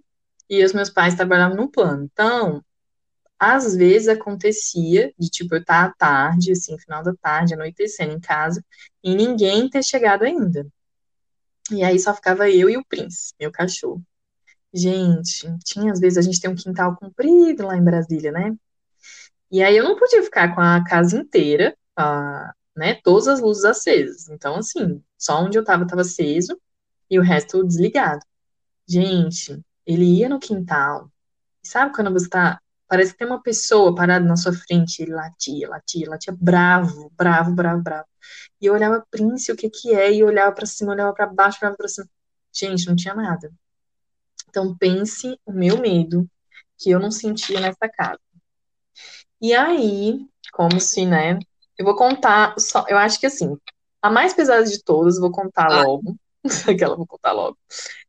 e os meus pais trabalhavam no plano. Então, às vezes acontecia de, tipo, eu estar à tarde, assim, final da tarde, anoitecendo em casa, e ninguém ter chegado ainda. E aí só ficava eu e o Prince, meu cachorro. Gente, tinha às vezes a gente tem um quintal comprido lá em Brasília, né? E aí eu não podia ficar com a casa inteira, a, né, todas as luzes acesas. Então, assim, só onde eu tava tava aceso e o resto desligado. Gente, ele ia no quintal. Sabe quando você tá parece que tem uma pessoa parada na sua frente, ele latia, latia, latia, bravo, bravo, bravo, bravo. E eu olhava, Prince, o que que é? E eu olhava para cima, olhava para baixo, olhava para cima. Gente, não tinha nada. Então pense o meu medo que eu não sentia nessa casa. E aí, como se, né, eu vou contar, só, eu acho que assim, a mais pesada de todas, vou contar ah. logo. <laughs> Aquela vou contar logo.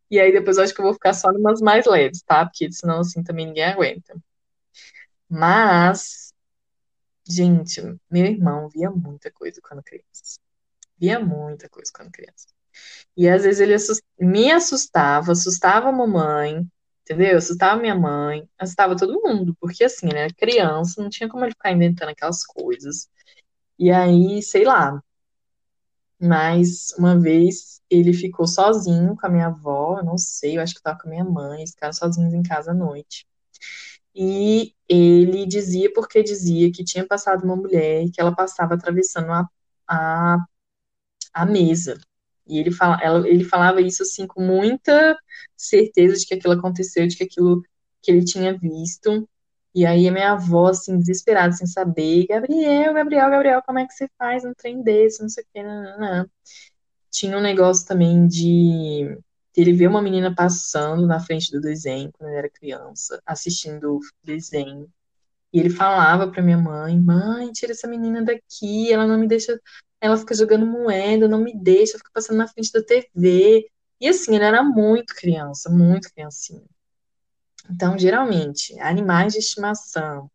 E aí depois eu acho que eu vou ficar só numas mais leves, tá? Porque senão assim também ninguém aguenta. Mas, gente, meu irmão via muita coisa quando criança. Via muita coisa quando criança. E às vezes ele assust... me assustava, assustava a mamãe, entendeu? Assustava minha mãe, assustava todo mundo, porque assim, né, criança, não tinha como ele ficar inventando aquelas coisas. E aí, sei lá. Mas uma vez ele ficou sozinho com a minha avó, não sei, eu acho que estava com a minha mãe, eles ficaram sozinhos em casa à noite. E ele dizia porque dizia que tinha passado uma mulher que ela passava atravessando a, a, a mesa. E ele, fala, ela, ele falava isso assim com muita certeza de que aquilo aconteceu, de que aquilo que ele tinha visto. E aí a minha avó, assim, desesperada, sem saber, Gabriel, Gabriel, Gabriel, como é que você faz um trem desse, não sei o que, não, não, não. Tinha um negócio também de ele ver uma menina passando na frente do desenho quando ele era criança, assistindo o desenho. E ele falava para minha mãe: "Mãe, tira essa menina daqui, ela não me deixa, ela fica jogando moeda, não me deixa, fica passando na frente da TV". E assim, ele era muito criança, muito criancinha. Então, geralmente, animais de estimação,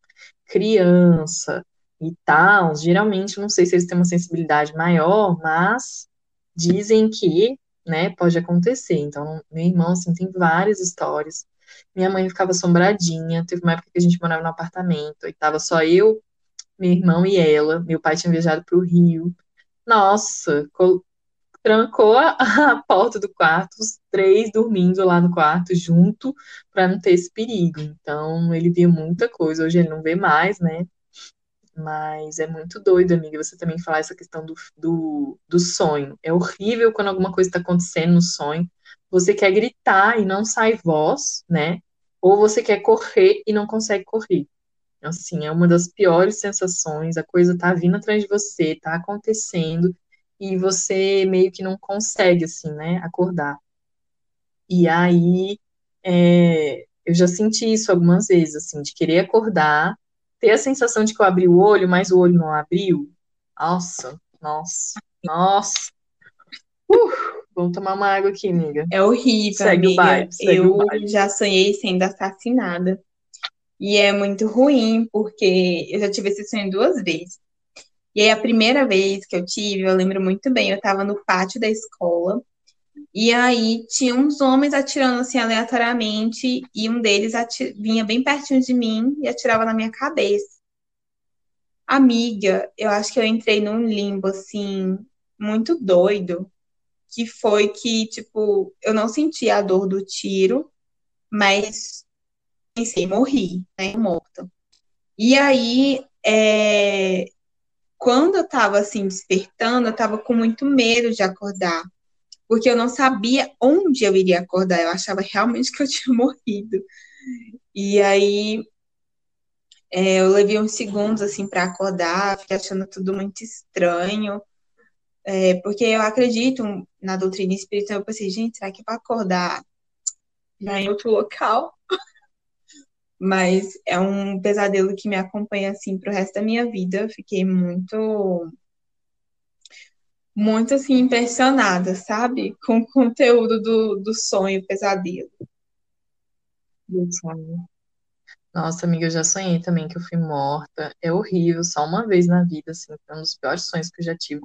criança e tal, geralmente, não sei se eles têm uma sensibilidade maior, mas dizem que né? Pode acontecer. Então, meu irmão, assim, tem várias histórias. Minha mãe ficava assombradinha. Teve uma época que a gente morava no apartamento, e tava só eu, meu irmão e ela. Meu pai tinha viajado para o Rio. Nossa, trancou a, <laughs> a, porta do quarto, os três dormindo lá no quarto junto, para não ter esse perigo. Então, ele via muita coisa. Hoje ele não vê mais, né? Mas é muito doido, amiga, você também falar essa questão do, do, do sonho. É horrível quando alguma coisa está acontecendo no sonho. Você quer gritar e não sai voz, né? Ou você quer correr e não consegue correr. Assim, é uma das piores sensações. A coisa tá vindo atrás de você, tá acontecendo, e você meio que não consegue, assim, né, acordar. E aí, é, eu já senti isso algumas vezes, assim, de querer acordar ter a sensação de que eu abri o olho, mas o olho não abriu. Nossa, nossa, nossa. Uh, vamos tomar uma água aqui, amiga. É horrível, segue amiga. O baile, segue eu o baile. já sonhei sendo assassinada. E é muito ruim, porque eu já tive esse sonho duas vezes. E aí, a primeira vez que eu tive, eu lembro muito bem, eu estava no pátio da escola, e aí tinha uns homens atirando assim aleatoriamente e um deles vinha bem pertinho de mim e atirava na minha cabeça. Amiga, eu acho que eu entrei num limbo assim muito doido, que foi que tipo, eu não sentia a dor do tiro, mas pensei, morri, né, morta. E aí, é... quando eu tava assim despertando, eu tava com muito medo de acordar porque eu não sabia onde eu iria acordar. Eu achava realmente que eu <laughs> tinha morrido. E aí é, eu levei uns segundos assim para acordar, fiquei achando tudo muito estranho. É, porque eu acredito na doutrina espiritual. Eu pensei, gente, será que para acordar já em outro local? Mas é um pesadelo que me acompanha assim pro resto da minha vida. Eu fiquei muito muito assim impressionada, sabe? <laughs> Com o conteúdo do, do sonho pesadelo. Do sonho. Nossa, amiga, eu já sonhei também que eu fui morta. É horrível, só uma vez na vida, assim, foi um dos piores sonhos que eu já tive.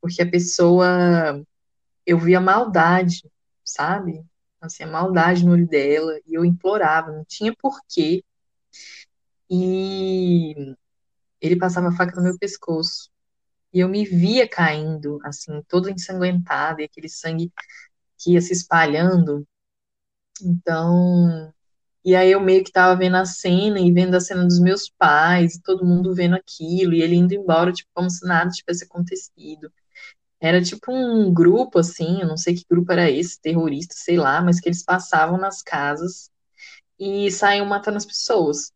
Porque a pessoa, eu via maldade, sabe? Assim, a maldade no olho dela, e eu implorava, não tinha porquê. E ele passava a faca no meu pescoço. E eu me via caindo, assim, toda ensanguentada, e aquele sangue que ia se espalhando. Então, e aí eu meio que tava vendo a cena e vendo a cena dos meus pais, todo mundo vendo aquilo, e ele indo embora, tipo, como se nada tivesse acontecido. Era tipo um grupo, assim, eu não sei que grupo era esse, terrorista, sei lá, mas que eles passavam nas casas e saíam matando as pessoas.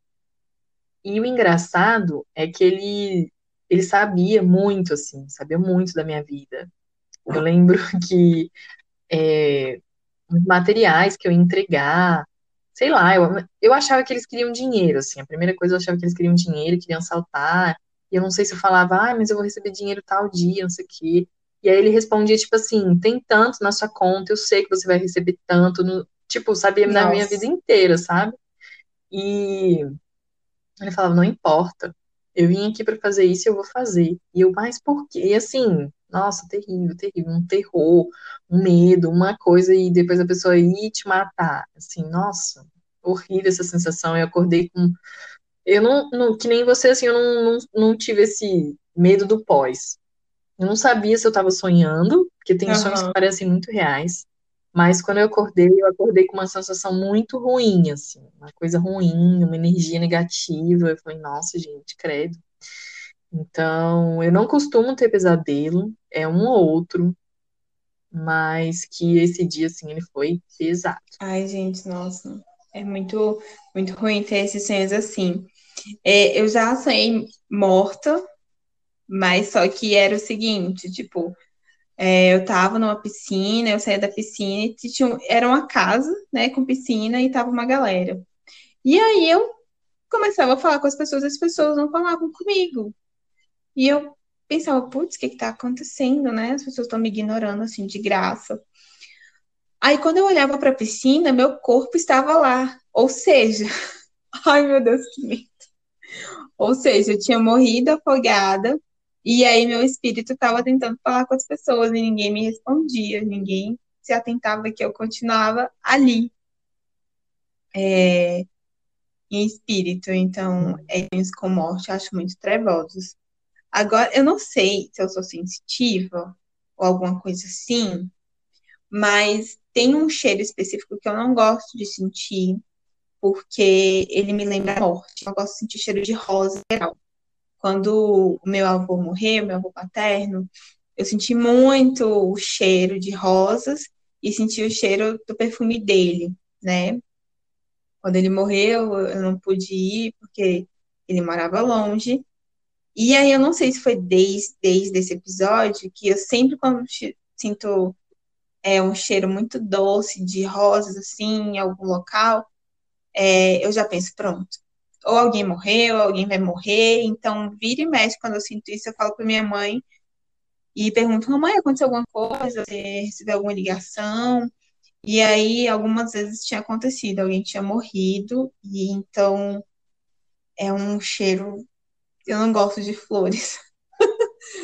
E o engraçado é que ele, ele sabia muito, assim, sabia muito da minha vida. Eu lembro <laughs> que é, materiais que eu ia entregar, sei lá, eu, eu achava que eles queriam dinheiro, assim. A primeira coisa eu achava que eles queriam dinheiro, queriam saltar. E eu não sei se eu falava, ah, mas eu vou receber dinheiro tal dia, não sei o quê. E aí ele respondia, tipo assim, tem tanto na sua conta, eu sei que você vai receber tanto. No... Tipo, sabia da minha vida inteira, sabe? E ele falava, não importa. Eu vim aqui para fazer isso e eu vou fazer. E eu, mas por quê? E assim, nossa, terrível, terrível. Um terror, um medo, uma coisa, e depois a pessoa ir te matar. Assim, nossa, horrível essa sensação. Eu acordei com. Eu não, não que nem você, assim, eu não, não, não tive esse medo do pós. Eu não sabia se eu estava sonhando, porque tem uhum. sonhos que parecem muito reais. Mas quando eu acordei, eu acordei com uma sensação muito ruim, assim, uma coisa ruim, uma energia negativa. Eu falei, nossa, gente, credo. Então, eu não costumo ter pesadelo, é um ou outro, mas que esse dia, assim, ele foi pesado. Ai, gente, nossa, é muito, muito ruim ter esses sonhos assim. É, eu já sonhei morta, mas só que era o seguinte, tipo, é, eu tava numa piscina, eu saía da piscina e tinha, era uma casa, né, com piscina e tava uma galera. E aí eu começava a falar com as pessoas, as pessoas não falavam comigo. E eu pensava, putz, o que que tá acontecendo, né? As pessoas estão me ignorando assim de graça. Aí quando eu olhava para a piscina, meu corpo estava lá. Ou seja, <laughs> ai meu Deus, que medo. Ou seja, eu tinha morrido afogada e aí meu espírito estava tentando falar com as pessoas e ninguém me respondia, ninguém se atentava que eu continuava ali. É, em espírito, então, é com morte, acho muito trevosos. Agora, eu não sei se eu sou sensitiva ou alguma coisa assim, mas tem um cheiro específico que eu não gosto de sentir, porque ele me lembra a morte. Eu gosto de sentir cheiro de rosa geral. Quando o meu avô morreu, meu avô paterno, eu senti muito o cheiro de rosas e senti o cheiro do perfume dele, né? Quando ele morreu, eu não pude ir porque ele morava longe, e aí eu não sei se foi desde, desde esse episódio que eu sempre quando sinto é, um cheiro muito doce de rosas assim em algum local, é, eu já penso, pronto. Ou alguém morreu, ou alguém vai morrer, então vira e mexe quando eu sinto isso, eu falo para minha mãe e pergunto, mamãe, aconteceu alguma coisa? Você recebeu alguma ligação? E aí, algumas vezes tinha acontecido, alguém tinha morrido, e então é um cheiro eu não gosto de flores.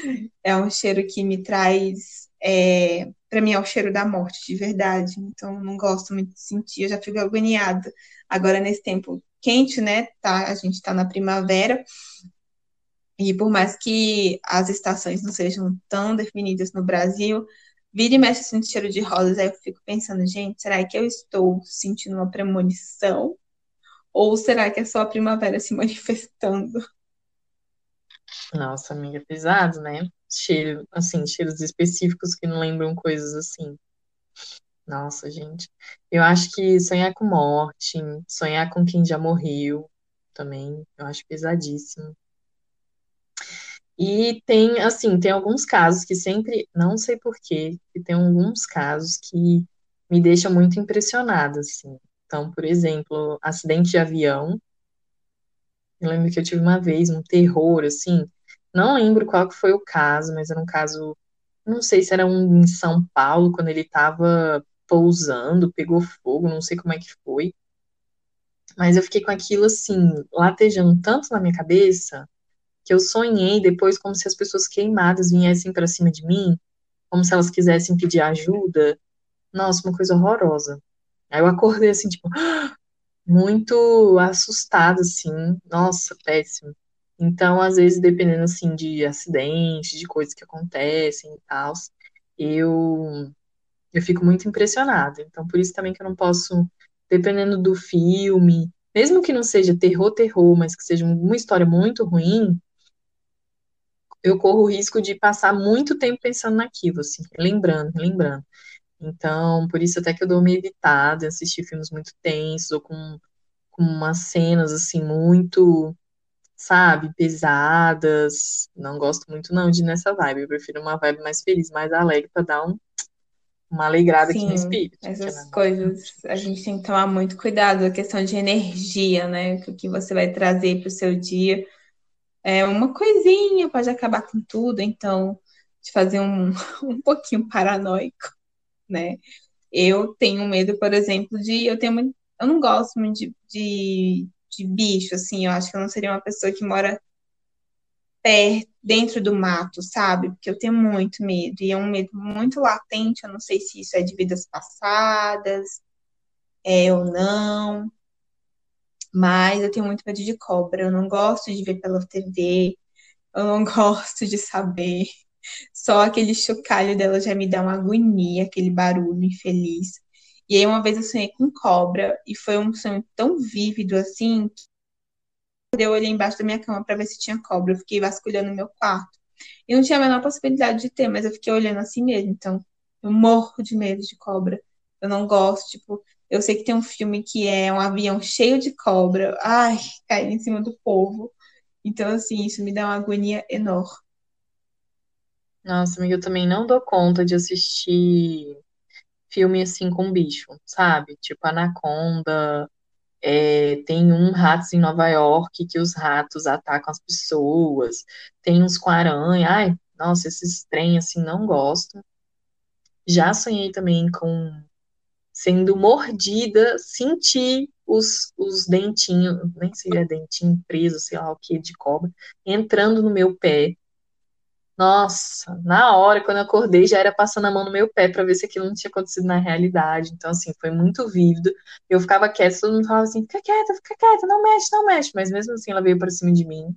<laughs> é um cheiro que me traz. É, para mim é o cheiro da morte, de verdade. Então, não gosto muito de sentir, eu já fico agoniada. Agora, nesse tempo quente, né? Tá, a gente está na primavera. E por mais que as estações não sejam tão definidas no Brasil, vira e mexe assim, cheiro de rosas, aí eu fico pensando, gente, será que eu estou sentindo uma premonição? Ou será que é só a primavera se <laughs> manifestando? Nossa, amiga, pesado, né? Cheiro, assim, cheiros específicos que não lembram coisas assim. Nossa, gente. Eu acho que sonhar com morte, sonhar com quem já morreu, também, eu acho pesadíssimo. E tem, assim, tem alguns casos que sempre, não sei porquê, que tem alguns casos que me deixam muito impressionada, assim. Então, por exemplo, acidente de avião. Eu lembro que eu tive uma vez um terror, assim, não lembro qual que foi o caso, mas era um caso, não sei se era um em São Paulo, quando ele estava pousando, pegou fogo, não sei como é que foi. Mas eu fiquei com aquilo assim, latejando tanto na minha cabeça, que eu sonhei depois como se as pessoas queimadas viessem para cima de mim, como se elas quisessem pedir ajuda. Nossa, uma coisa horrorosa. Aí eu acordei assim, tipo, <gasps> muito assustada, assim. Nossa, péssimo. Então, às vezes, dependendo assim de acidentes, de coisas que acontecem e tal, eu eu fico muito impressionada. Então, por isso também que eu não posso, dependendo do filme, mesmo que não seja terror, terror, mas que seja uma história muito ruim, eu corro o risco de passar muito tempo pensando naquilo, assim, lembrando, lembrando. Então, por isso até que eu dou uma evitada em assistir filmes muito tensos ou com, com umas cenas, assim, muito sabe, pesadas. Não gosto muito não de nessa vibe. Eu prefiro uma vibe mais feliz, mais alegre para dar um, uma alegrada aqui no Sim, espírito. essas né, coisas a gente tem que tomar muito cuidado, a questão de energia, né? O que você vai trazer para o seu dia. É uma coisinha pode acabar com tudo, então, de fazer um, <laughs> um pouquinho paranoico, né? Eu tenho medo, por exemplo, de. Eu tenho muito- eu não gosto muito de, de, de bicho, assim. Eu acho que eu não seria uma pessoa que mora perto, dentro do mato, sabe? Porque eu tenho muito medo. E é um medo muito latente. Eu não sei se isso é de vidas passadas, é ou não. Mas eu tenho muito medo de cobra. Eu não gosto de ver pela TV. Eu não <laughs> gosto de saber. Só aquele chocalho dela já me dá uma agonia, aquele barulho infeliz. E aí, uma vez eu sonhei com cobra, e foi um sonho tão vívido assim, que eu olhei embaixo da minha cama para ver se tinha cobra. Eu fiquei vasculhando meu quarto. E não tinha a menor possibilidade de ter, mas eu fiquei olhando assim mesmo. Então, eu morro de medo de cobra. Eu não gosto, tipo, eu sei que tem um filme que é um avião cheio de cobra. Ai, caindo em cima do povo. Então, assim, isso me dá uma agonia enorme. Nossa, amiga, eu também não dou conta de assistir filme assim com bicho, sabe? Tipo Anaconda, é, tem um Ratos em Nova York que os ratos atacam as pessoas, tem uns com aranha, ai, nossa, esses trem assim não gosto. Já sonhei também com sendo mordida, sentir os, os dentinhos, nem sei se é dentinho preso, sei lá o que, de cobra, entrando no meu pé. Nossa, na hora, quando eu acordei, já era passando a mão no meu pé para ver se aquilo não tinha acontecido na realidade. Então, assim, foi muito vívido. Eu ficava quieta, todo mundo falava assim: fica quieta, fica quieta, não mexe, não mexe. Mas mesmo assim, ela veio para cima de mim.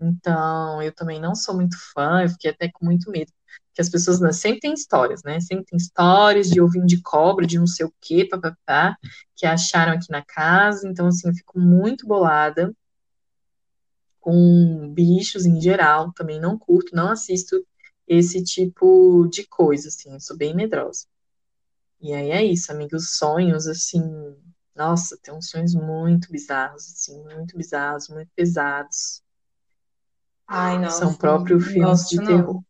Então, eu também não sou muito fã, eu fiquei até com muito medo. Porque as pessoas né, sempre têm histórias, né? Sempre tem histórias de ovinho de cobra, de não sei o quê, papapá, que acharam aqui na casa. Então, assim, eu fico muito bolada com bichos em geral, também não curto, não assisto esse tipo de coisa, assim, eu sou bem medrosa. E aí é isso, amigos, sonhos, assim, nossa, tem uns sonhos muito bizarros, assim, muito bizarros, muito pesados. Ai, nossa, São próprios filmes de não. terror.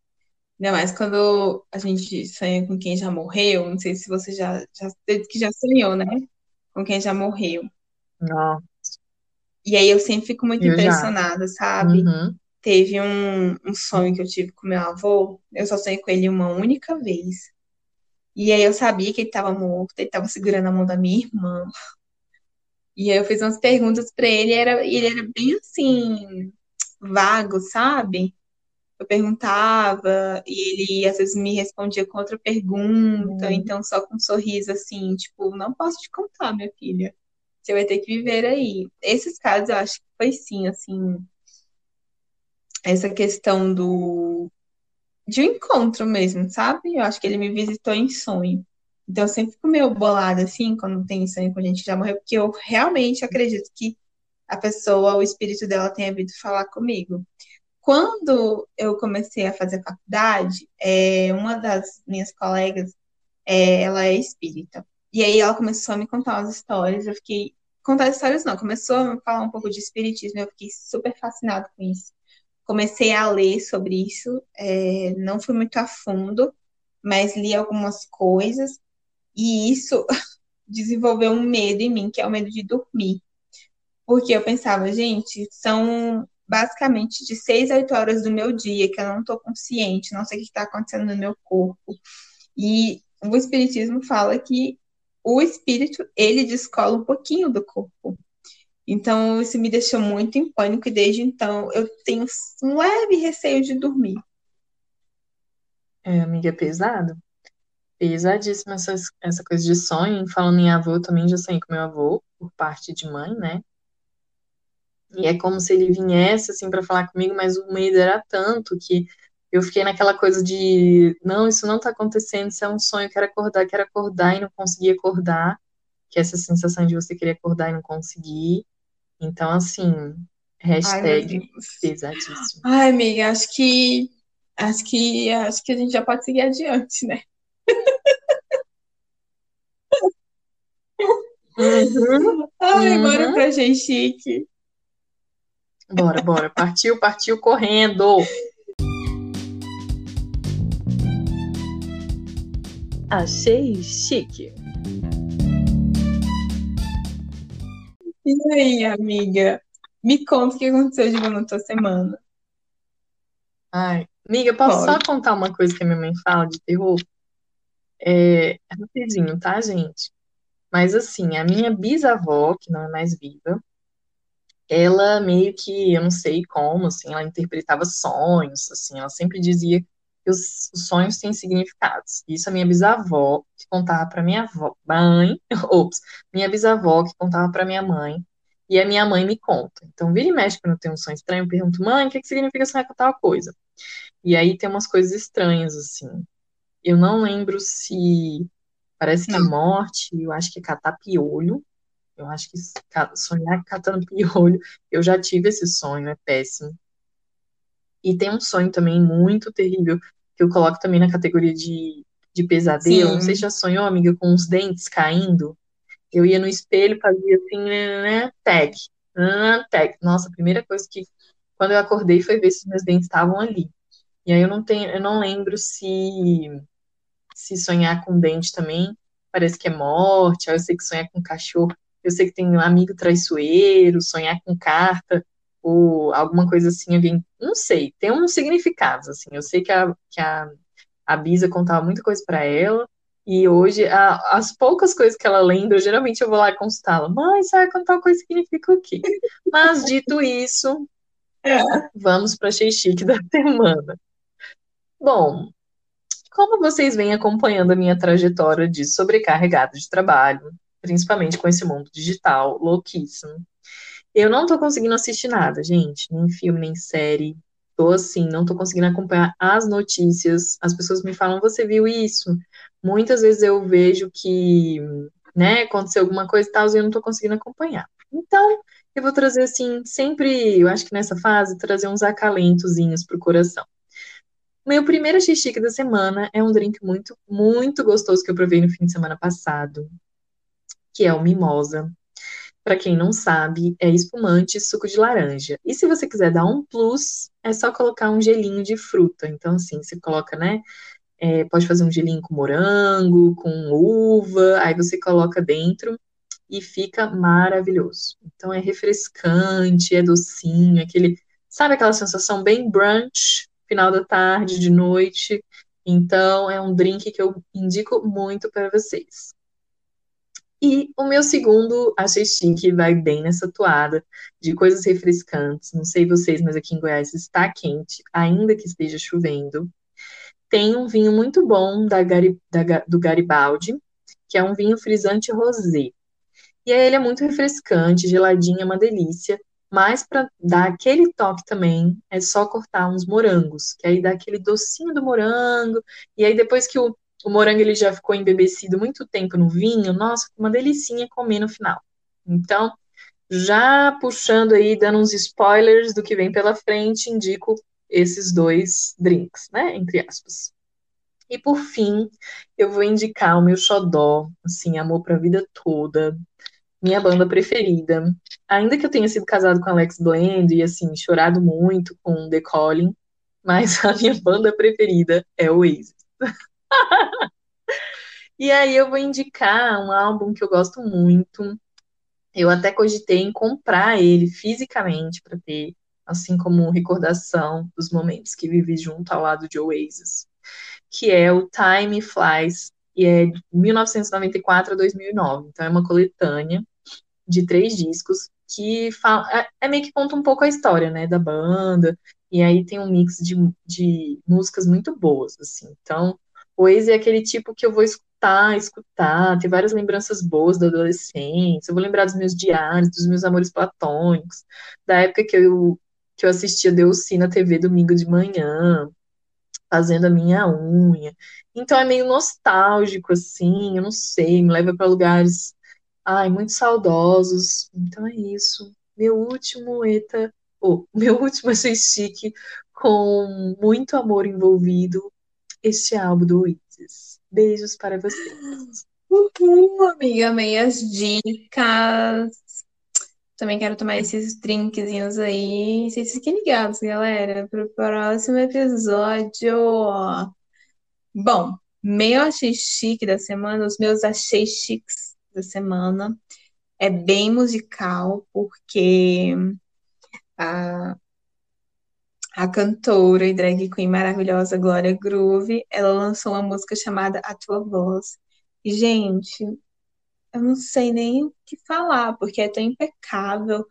Ainda mais quando a gente sonha com quem já morreu. Não sei se você já, já que já sonhou, né? Com quem já morreu. Não, E aí eu sempre fico muito eu já. impressionada, sabe? Uhum. Teve um, um sonho que eu tive com meu avô. Eu só sonhei com ele uma única vez. E aí eu sabia que ele estava morto, ele estava segurando a mão da minha irmã. E aí eu fiz umas perguntas para ele, e era, ele era bem assim, vago, sabe? Eu perguntava e ele às vezes me respondia com outra pergunta, Uhum. então só com um sorriso assim, tipo, não posso te contar, minha filha. Você vai ter que viver aí. Esses casos eu acho que foi sim, assim, essa questão do de um encontro mesmo, sabe? Eu acho que ele me visitou em sonho. Então eu sempre fico meio bolada assim quando tem sonho com gente que já morreu, porque eu realmente acredito que a pessoa, o espírito dela tenha vindo falar comigo. Quando eu comecei a fazer faculdade, é, uma das minhas colegas, é, ela é espírita. E aí ela começou a me contar umas histórias, eu fiquei... Contar histórias não, começou a falar um pouco de espiritismo, eu fiquei super fascinada com isso. Comecei a ler sobre isso, é, não fui muito a fundo, mas li algumas coisas, e isso <laughs> desenvolveu um medo em mim, que é o medo de dormir. Porque eu pensava, gente, são basicamente de seis a oito horas do meu dia que eu não estou consciente, não sei o que está acontecendo no meu corpo. E o Espiritismo fala que o espírito, ele descola um pouquinho do corpo. Então, isso me deixou muito em pânico e desde então eu tenho um leve receio de dormir. É, amiga, é pesado. Pesadíssima essa, essa coisa de sonho. Falando em avô, eu também já sonhei com meu avô, por parte de mãe, né? E é como se ele viesse assim para falar comigo, mas o medo era tanto que eu fiquei naquela coisa de não, isso não tá acontecendo, isso é um sonho, quero acordar, quero acordar e não consegui acordar, que é essa sensação de você querer acordar e não conseguir. Então, assim, Ai, hashtag Deus. pesadíssimo. Ai, amiga, acho que acho que acho que a gente já pode seguir adiante, né? Uhum, Ai, bora uhum. pra gente chique. Bora, bora. Partiu, partiu correndo. Achei chique. E aí, amiga? Me conta o que aconteceu de bom na tua semana. Ai, amiga, posso só Pode. contar uma coisa que a minha mãe fala de terror? É, é rapidinho, tá, gente? Mas assim, a minha bisavó, que não é mais viva, ela meio que, eu não sei como, assim, ela interpretava sonhos, assim, ela sempre dizia que os, os sonhos têm significados. Isso a minha bisavó que contava para minha avó, mãe, <laughs> ops, minha bisavó que contava para minha mãe, e a minha mãe me conta. Então, vira e mexe quando eu tenho um sonho estranho, eu pergunto, mãe, o que que significa sonhar com tal coisa? E aí tem umas coisas estranhas, assim. Eu não lembro se parece que Não. morte, eu acho que é catar piolho. Eu acho que sonhar catando piolho, eu já tive esse sonho, é péssimo. E tem um sonho também muito terrível, que eu coloco também na categoria de, de pesadelo. Sim. já sonhou, amiga, com os dentes caindo. Eu ia no espelho, fazia assim, né, né, tag, né, tag. Nossa, a primeira coisa que, quando eu acordei, foi ver se meus dentes estavam ali. E aí eu não tenho, eu não lembro se se sonhar com dente também parece que é morte. Aí eu sei que sonhar com cachorro, eu sei que tem um amigo traiçoeiro, sonhar com carta ou alguma coisa assim, alguém, não sei, tem uns significados assim. Eu sei que a que a, a Bisa contava muita coisa para ela. E hoje, a- as poucas coisas que ela lembra, geralmente eu vou lá consultá-la. Mãe, sabe quando tal coisa significa o quê? Mas dito isso, É. vamos para chique da <laughs> semana. Bom, como vocês vêm acompanhando a minha trajetória de sobrecarregada de trabalho, principalmente com esse mundo digital louquíssimo, eu não tô conseguindo assistir nada, gente, nem filme, nem série. Tô assim, não tô conseguindo acompanhar as notícias. As pessoas me falam, você viu isso? Muitas vezes eu vejo que, né, aconteceu alguma coisa e tal, e eu não tô conseguindo acompanhar. Então, eu vou trazer assim, sempre, eu acho que nessa fase, trazer uns acalentozinhos pro coração. Meu primeiro xixi da semana é um drink muito, muito gostoso que eu provei no fim de semana passado, que é o Mimosa. Para quem não sabe, é espumante e suco de laranja. E se você quiser dar um plus, é só colocar um gelinho de fruta. Então, assim, você coloca, né? é, pode fazer um gelinho com morango, com uva, aí você coloca dentro e fica maravilhoso. Então, é refrescante, é docinho, aquele, sabe aquela sensação bem brunch, final da tarde, de noite. Então, é um drink que eu indico muito para vocês. E o meu segundo achei chique, vai bem nessa toada de coisas refrescantes. Não sei vocês, mas aqui em Goiás está quente, ainda que esteja chovendo. Tem um vinho muito bom da Gari- da do Garibaldi, que é um vinho frisante rosé. E aí ele é muito refrescante, geladinho, é uma delícia. Mas para dar aquele toque também, é só cortar uns morangos, que aí dá aquele docinho do morango. E aí depois que o, o morango ele já ficou embebecido muito tempo no vinho, nossa, uma delicinha comer no final. Então, já puxando aí, dando uns spoilers do que vem pela frente, indico esses dois drinks, né? Entre aspas. E por fim, eu vou indicar o meu xodó, assim, amor pra vida toda, minha banda preferida. Ainda que eu tenha sido casado com Alex Blend e, assim, chorado muito com The Calling, mas <laughs> a minha banda preferida é o Oasis. <laughs> E aí eu vou indicar um álbum que eu gosto muito. Eu até cogitei em comprar ele fisicamente para ter, assim como recordação dos momentos que vivi junto ao lado de Oasis, que é o Time Flies, e é de 1994 a 2009. Então é uma coletânea de três discos que fala, é, é meio que conta um pouco a história, né, da banda, e aí tem um mix de, de músicas muito boas, assim. Então, Oasis é aquele tipo que eu vou escutar, escutar, ter várias lembranças boas da adolescência, eu vou lembrar dos meus diários, dos meus amores platônicos, da época que eu, que eu assistia Delcy na TV domingo de manhã, fazendo a minha unha. Então é meio nostálgico, assim, eu não sei, me leva para lugares Ai, muito saudosos. Então é isso. Meu último ETA, ou <laughs> meu último achei chique, com muito amor envolvido, este álbum do Oasis. Beijos para vocês. Uhul, amiga, amei as dicas. Também quero tomar esses drinkzinhos aí. Vocês fiquem ligados, galera, pro próximo episódio. Bom, meu achei chique da semana, os meus achei chiques da semana. É bem musical, porque a, a cantora e drag queen maravilhosa Glória Groove, ela lançou uma música chamada A Tua Voz. E, gente, eu não sei nem o que falar, porque é tão impecável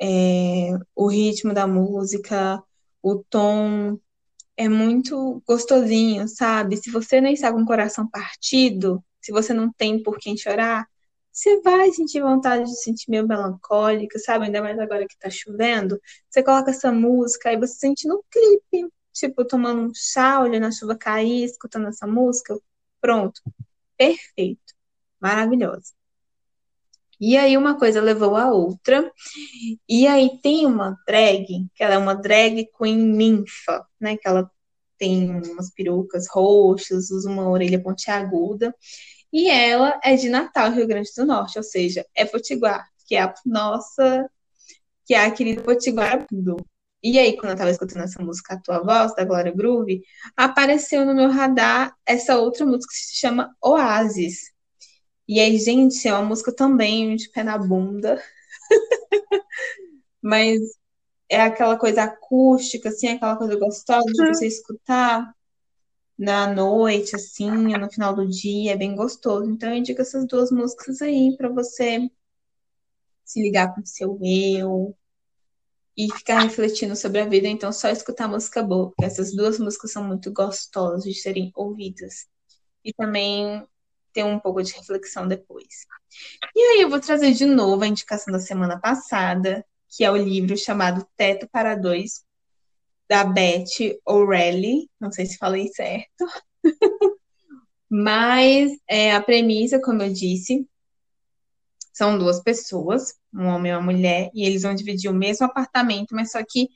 é, o ritmo da música, o tom é muito gostosinho, sabe? Se você nem está com o coração partido, se você não tem por quem chorar, você vai sentir vontade de sentir meio melancólica, sabe? Ainda mais agora que tá chovendo. Você coloca essa música e você sente no clipe, tipo, tomando um chá, olhando a chuva cair, escutando essa música. Pronto. Perfeito. Maravilhosa. E aí uma coisa levou a outra. E aí tem uma drag, que ela é uma drag queen ninfa, né? Que ela tem umas perucas roxas, usa uma orelha pontiaguda. E ela é de Natal, Rio Grande do Norte, ou seja, é Potiguar, que é a nossa, que é a querida Potiguar do. E aí, quando eu tava escutando essa música, A Tua Voz, da Glória Groove, apareceu no meu radar essa outra música que se chama Oasis. E aí, gente, é uma música também de pé na bunda. <laughs> Mas é aquela coisa acústica, assim, aquela coisa gostosa de você escutar na noite, assim, no final do dia, é bem gostoso. Então eu indico essas duas músicas aí para você se ligar com o seu eu e ficar refletindo sobre a vida. Então só escutar música boa, porque essas duas músicas são muito gostosas de serem ouvidas. E também ter um pouco de reflexão depois. E aí eu vou trazer de novo a indicação da semana passada, que é o livro chamado Teto para Dois, da Beth O'Reilly, não sei se falei certo, <laughs> mas é, a premissa, como eu disse, são duas pessoas, um homem e uma mulher, e eles vão dividir o mesmo apartamento, mas só que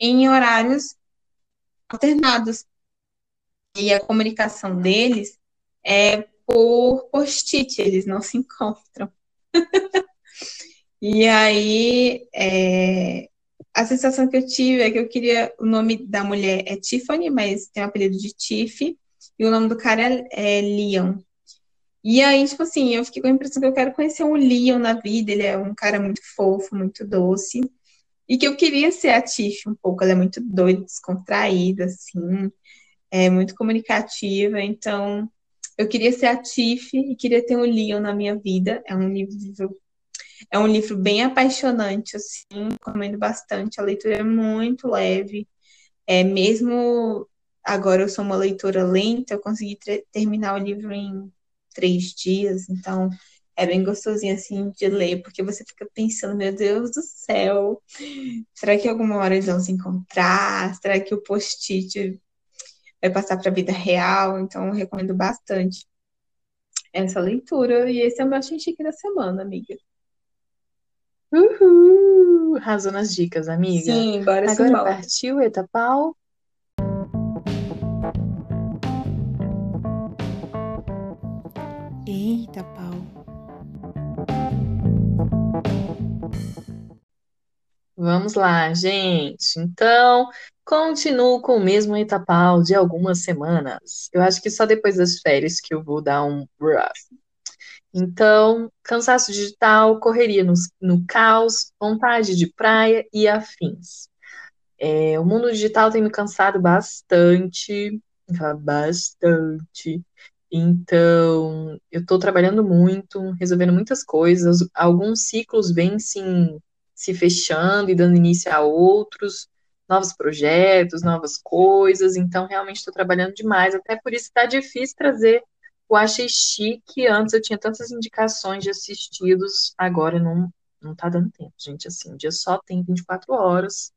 em horários alternados. E a comunicação deles é por post-it, eles não se encontram. <laughs> e aí, é, a sensação que eu tive é que eu queria. O nome da mulher é Tiffany, mas tem o apelido de Tiff, e o nome do cara é, é Leon. E aí, tipo assim, eu fiquei com a impressão que eu quero conhecer um Leon na vida. Ele é um cara muito fofo, muito doce. E que eu queria ser a Tiff um pouco. Ela é muito doida, descontraída, assim. É muito comunicativa. Então, eu queria ser a Tiff e queria ter um Leon na minha vida. É um livro é um livro bem apaixonante, assim, recomendo bastante. A leitura é muito leve. É mesmo agora eu sou uma leitora lenta, eu consegui terminar o livro em três dias, então é bem gostosinho assim de ler, porque você fica pensando, meu Deus do céu, será que alguma hora eles vão se encontrar? Será que o post-it vai passar para a vida real? Então, recomendo bastante essa leitura. E esse é o meu chique da semana, amiga. Uhul! Arrasou nas dicas, amiga. Sim, bora Agora embora. partiu, Etapau. Eita, pau. Vamos lá, gente. Então, continuo com o mesmo etapau de algumas semanas. Eu acho que só depois das férias que eu vou dar um rough. Então, cansaço digital, correria no, no caos, vontade de praia e afins. É, o mundo digital tem me cansado bastante, bastante. Então, eu estou trabalhando muito, resolvendo muitas coisas. Alguns ciclos vêm sim, se fechando e dando início a outros, novos projetos, novas coisas. Então, realmente estou trabalhando demais. Até por isso está difícil trazer eu achei chique. Antes eu tinha tantas indicações de assistidos, agora não, não tá dando tempo, gente. Assim, o dia só tem 24 horas.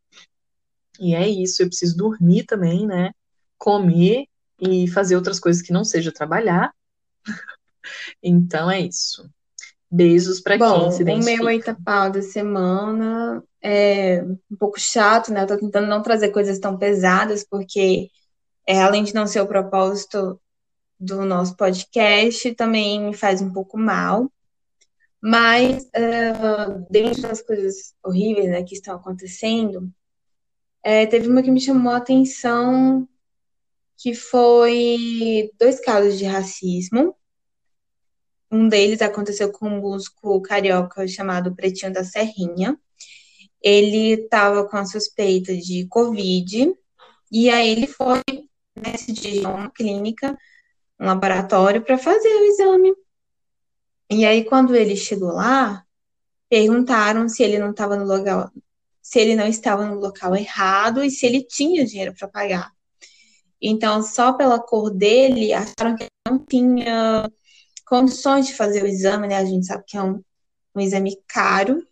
E é isso, eu preciso dormir também, né? Comer e fazer outras coisas que não seja trabalhar. <laughs> então é isso. Beijos para quem se identifica. O meu Itapau da semana é um pouco chato, né? Eu tô tentando não trazer coisas tão pesadas, porque é, além de não ser o propósito do nosso podcast também me faz um pouco mal. Mas, uh, dentro das coisas horríveis né, que estão acontecendo, é, teve uma que me chamou a atenção, que foi dois casos de racismo. Um deles aconteceu com um músico carioca chamado Pretinho da Serrinha. Ele estava com a suspeita de Covid, e aí ele foi nesse dia uma clínica, um laboratório, para fazer o exame. E aí, quando ele chegou lá, perguntaram se ele não estava no local, se ele não estava no local errado e se ele tinha dinheiro para pagar. Então, só pela cor dele, acharam que não tinha condições de fazer o exame, né? A gente sabe que é um, um exame caro.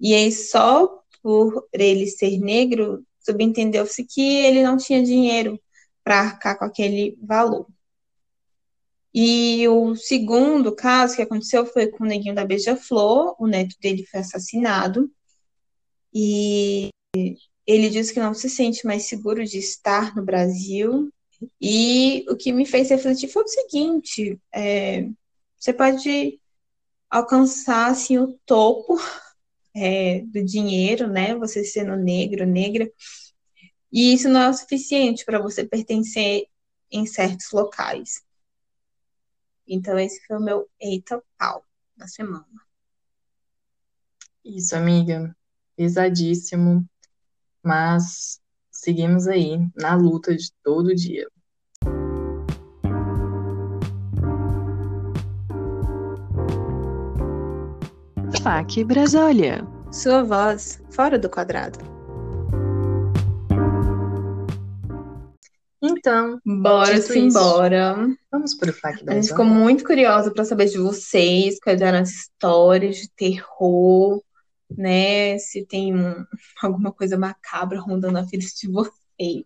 E aí, só por ele ser negro, subentendeu-se que ele não tinha dinheiro para arcar com aquele valor. E o segundo caso que aconteceu foi com o neguinho da Beija-Flor, o neto dele foi assassinado. E ele disse que não se sente mais seguro de estar no Brasil. E o que me fez refletir foi o seguinte: é, você pode alcançar assim, o topo <laughs> é, do dinheiro, né? Você sendo negro, negra, e isso não é o suficiente para você pertencer em certos locais. Então, esse foi o meu eita pau da semana. Isso, amiga. Pesadíssimo. Mas seguimos aí na luta de todo dia. FAC Brasília. Sua voz fora do quadrado. Então, bora embora. Vamos para o FAQ da A gente ficou muito curiosa para saber de vocês, quais eram as histórias de terror, né? Se tem um, alguma coisa macabra rondando a vida de vocês.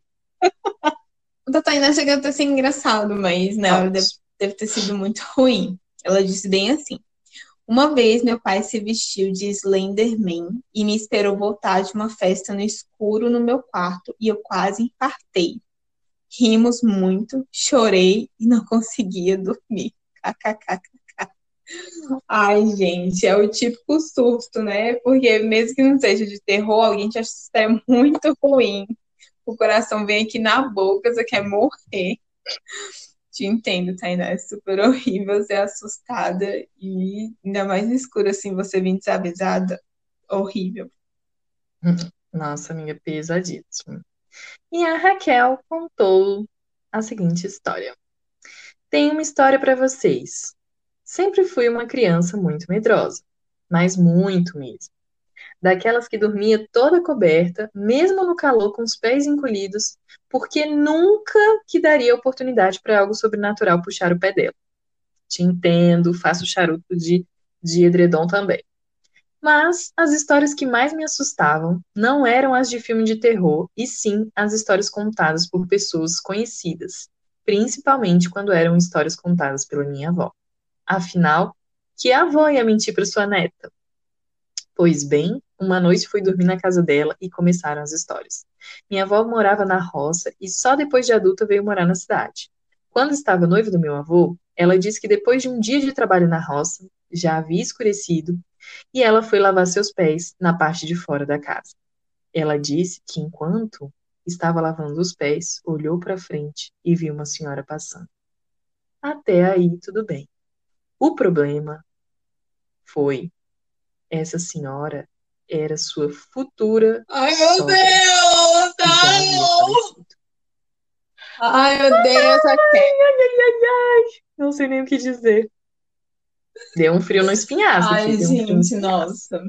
o da Tainá chegou a ser engraçado, mas hora deve, deve ter sido muito <laughs> ruim. Ela disse bem assim. Uma vez meu pai se vestiu de Slenderman e me esperou voltar de uma festa no escuro no meu quarto e eu quase infartei. Rimos muito, chorei e não <laughs> conseguia dormir. KKKK. <laughs> Ai, gente, é o típico susto, né? Porque mesmo que não seja de terror, alguém te que é muito ruim. O coração vem aqui na boca, você quer morrer. Te entendo, Tainá. É super horrível ser assustada e ainda mais escuro, assim, você vir desavisada. Horrível. Nossa, amiga, pesadíssimo. E a Raquel contou a seguinte história. Tenho uma história para vocês. Sempre fui uma criança muito medrosa, mas muito mesmo. Daquelas que dormia toda coberta, mesmo no calor com os pés encolhidos, porque nunca que daria oportunidade para algo sobrenatural puxar o pé dela. Te entendo, faço charuto de, de edredom também. Mas as histórias que mais me assustavam não eram as de filme de terror, e sim as histórias contadas por pessoas conhecidas, principalmente quando eram histórias contadas pela minha avó. Afinal, que avó ia mentir para sua neta? Pois bem, uma noite fui dormir na casa dela e começaram as histórias. Minha avó morava na roça e só depois de adulta veio morar na cidade. Quando estava noiva do meu avô, ela disse que depois de um dia de trabalho na roça, já havia escurecido e ela foi lavar seus pés na parte de fora da casa. Ela disse que enquanto estava lavando os pés, olhou para frente e viu uma senhora passando. Até aí, tudo bem. O problema foi essa senhora era sua futura. Ai, meu sogra, Deus! Ai, ai, meu Deus, ai, ai, ai, ai, ai, Não sei nem o que dizer. Deu um frio no espinhaço. Ai, aqui, gente, um nossa.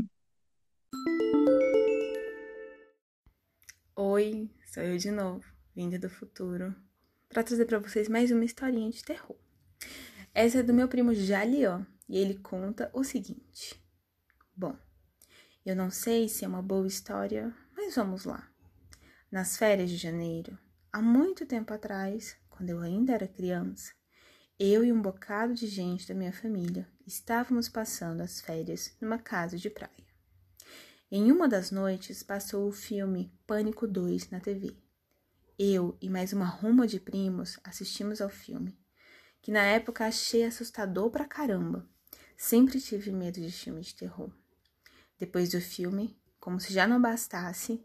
Oi, sou eu de novo, vinda do futuro, para trazer para vocês mais uma historinha de terror. Essa é do meu primo Jalió, e ele conta o seguinte. Bom, eu não sei se é uma boa história, mas vamos lá. Nas férias de janeiro, há muito tempo atrás, quando eu ainda era criança, eu e um bocado de gente da minha família estávamos passando as férias numa casa de praia. Em uma das noites passou o filme Pânico 2 na TV. Eu e mais uma ruma de primos assistimos ao filme, que na época achei assustador pra caramba. Sempre tive medo de filmes de terror. Depois do filme, como se já não bastasse,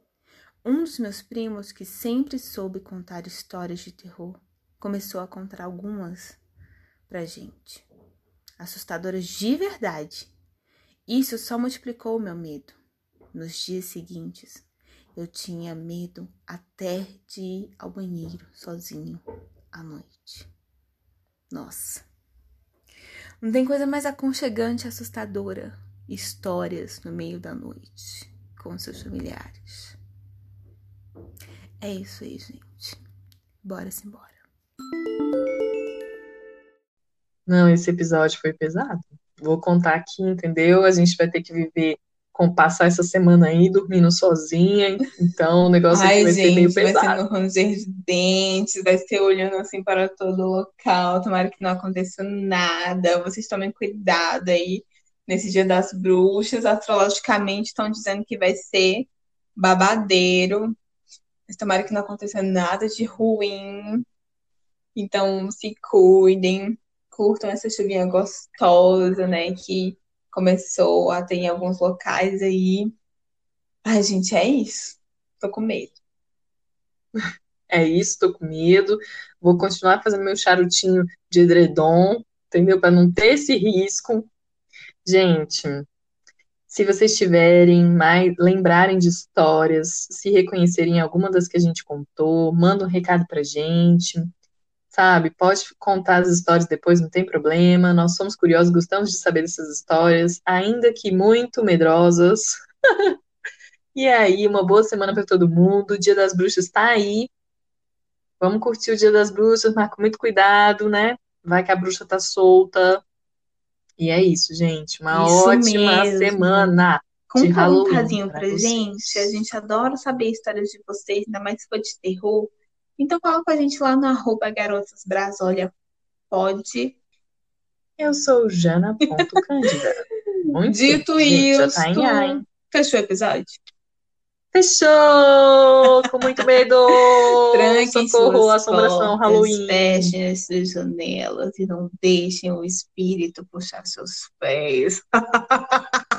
um dos meus primos, que sempre soube contar histórias de terror, começou a contar algumas pra gente. Assustadoras de verdade. Isso só multiplicou o meu medo. Nos dias seguintes, eu tinha medo até de ir ao banheiro sozinho à noite. Nossa. Não tem coisa mais aconchegante e assustadora. Histórias no meio da noite com seus familiares. É isso aí, gente. Bora se embora. Não, esse episódio foi pesado. Vou contar aqui, entendeu? A gente vai ter que viver com passar essa semana aí dormindo sozinha, então o negócio Ai, vai gente, ser meio vai ser pesado. no ranger de dentes, vai ser olhando assim para todo o local. Tomara que não aconteça nada. Vocês tomem cuidado aí nesse dia das bruxas. Astrologicamente estão dizendo que vai ser babadeiro. Mas tomara que não aconteça nada de ruim. Então se cuidem, curtam essa chuvinha gostosa, né? Que começou a ter em alguns locais aí. Ai, gente, é isso. Tô com medo. É isso, tô com medo. Vou continuar fazendo meu charutinho de edredom, entendeu? Para não ter esse risco. Gente, se vocês tiverem mais, lembrarem de histórias, se reconhecerem em alguma das que a gente contou, manda um recado pra gente, sabe? Pode contar as histórias depois, não tem problema. Nós somos curiosos, gostamos de saber dessas histórias, ainda que muito medrosas. <laughs> E aí, uma boa semana para todo mundo. O Dia das Bruxas tá aí. Vamos curtir o Dia das Bruxas, mas com muito cuidado, né? Vai que a bruxa tá solta. E é isso, gente. Uma Isso ótima mesmo. semana. de Conta um casinho pra pra gente. A gente adora saber histórias de vocês, ainda mais se for de terror. Então fala com a gente lá no arroba Garotas Bras. Olha, pode. Eu sou Jana.cândida. <laughs> Muito Dito isso, tá em fechou o episódio? Fechou! Com muito medo! <laughs> Tranquem Socorro, assombração, portas, Halloween. fechem as suas janelas e não deixem o espírito puxar seus pés. <laughs>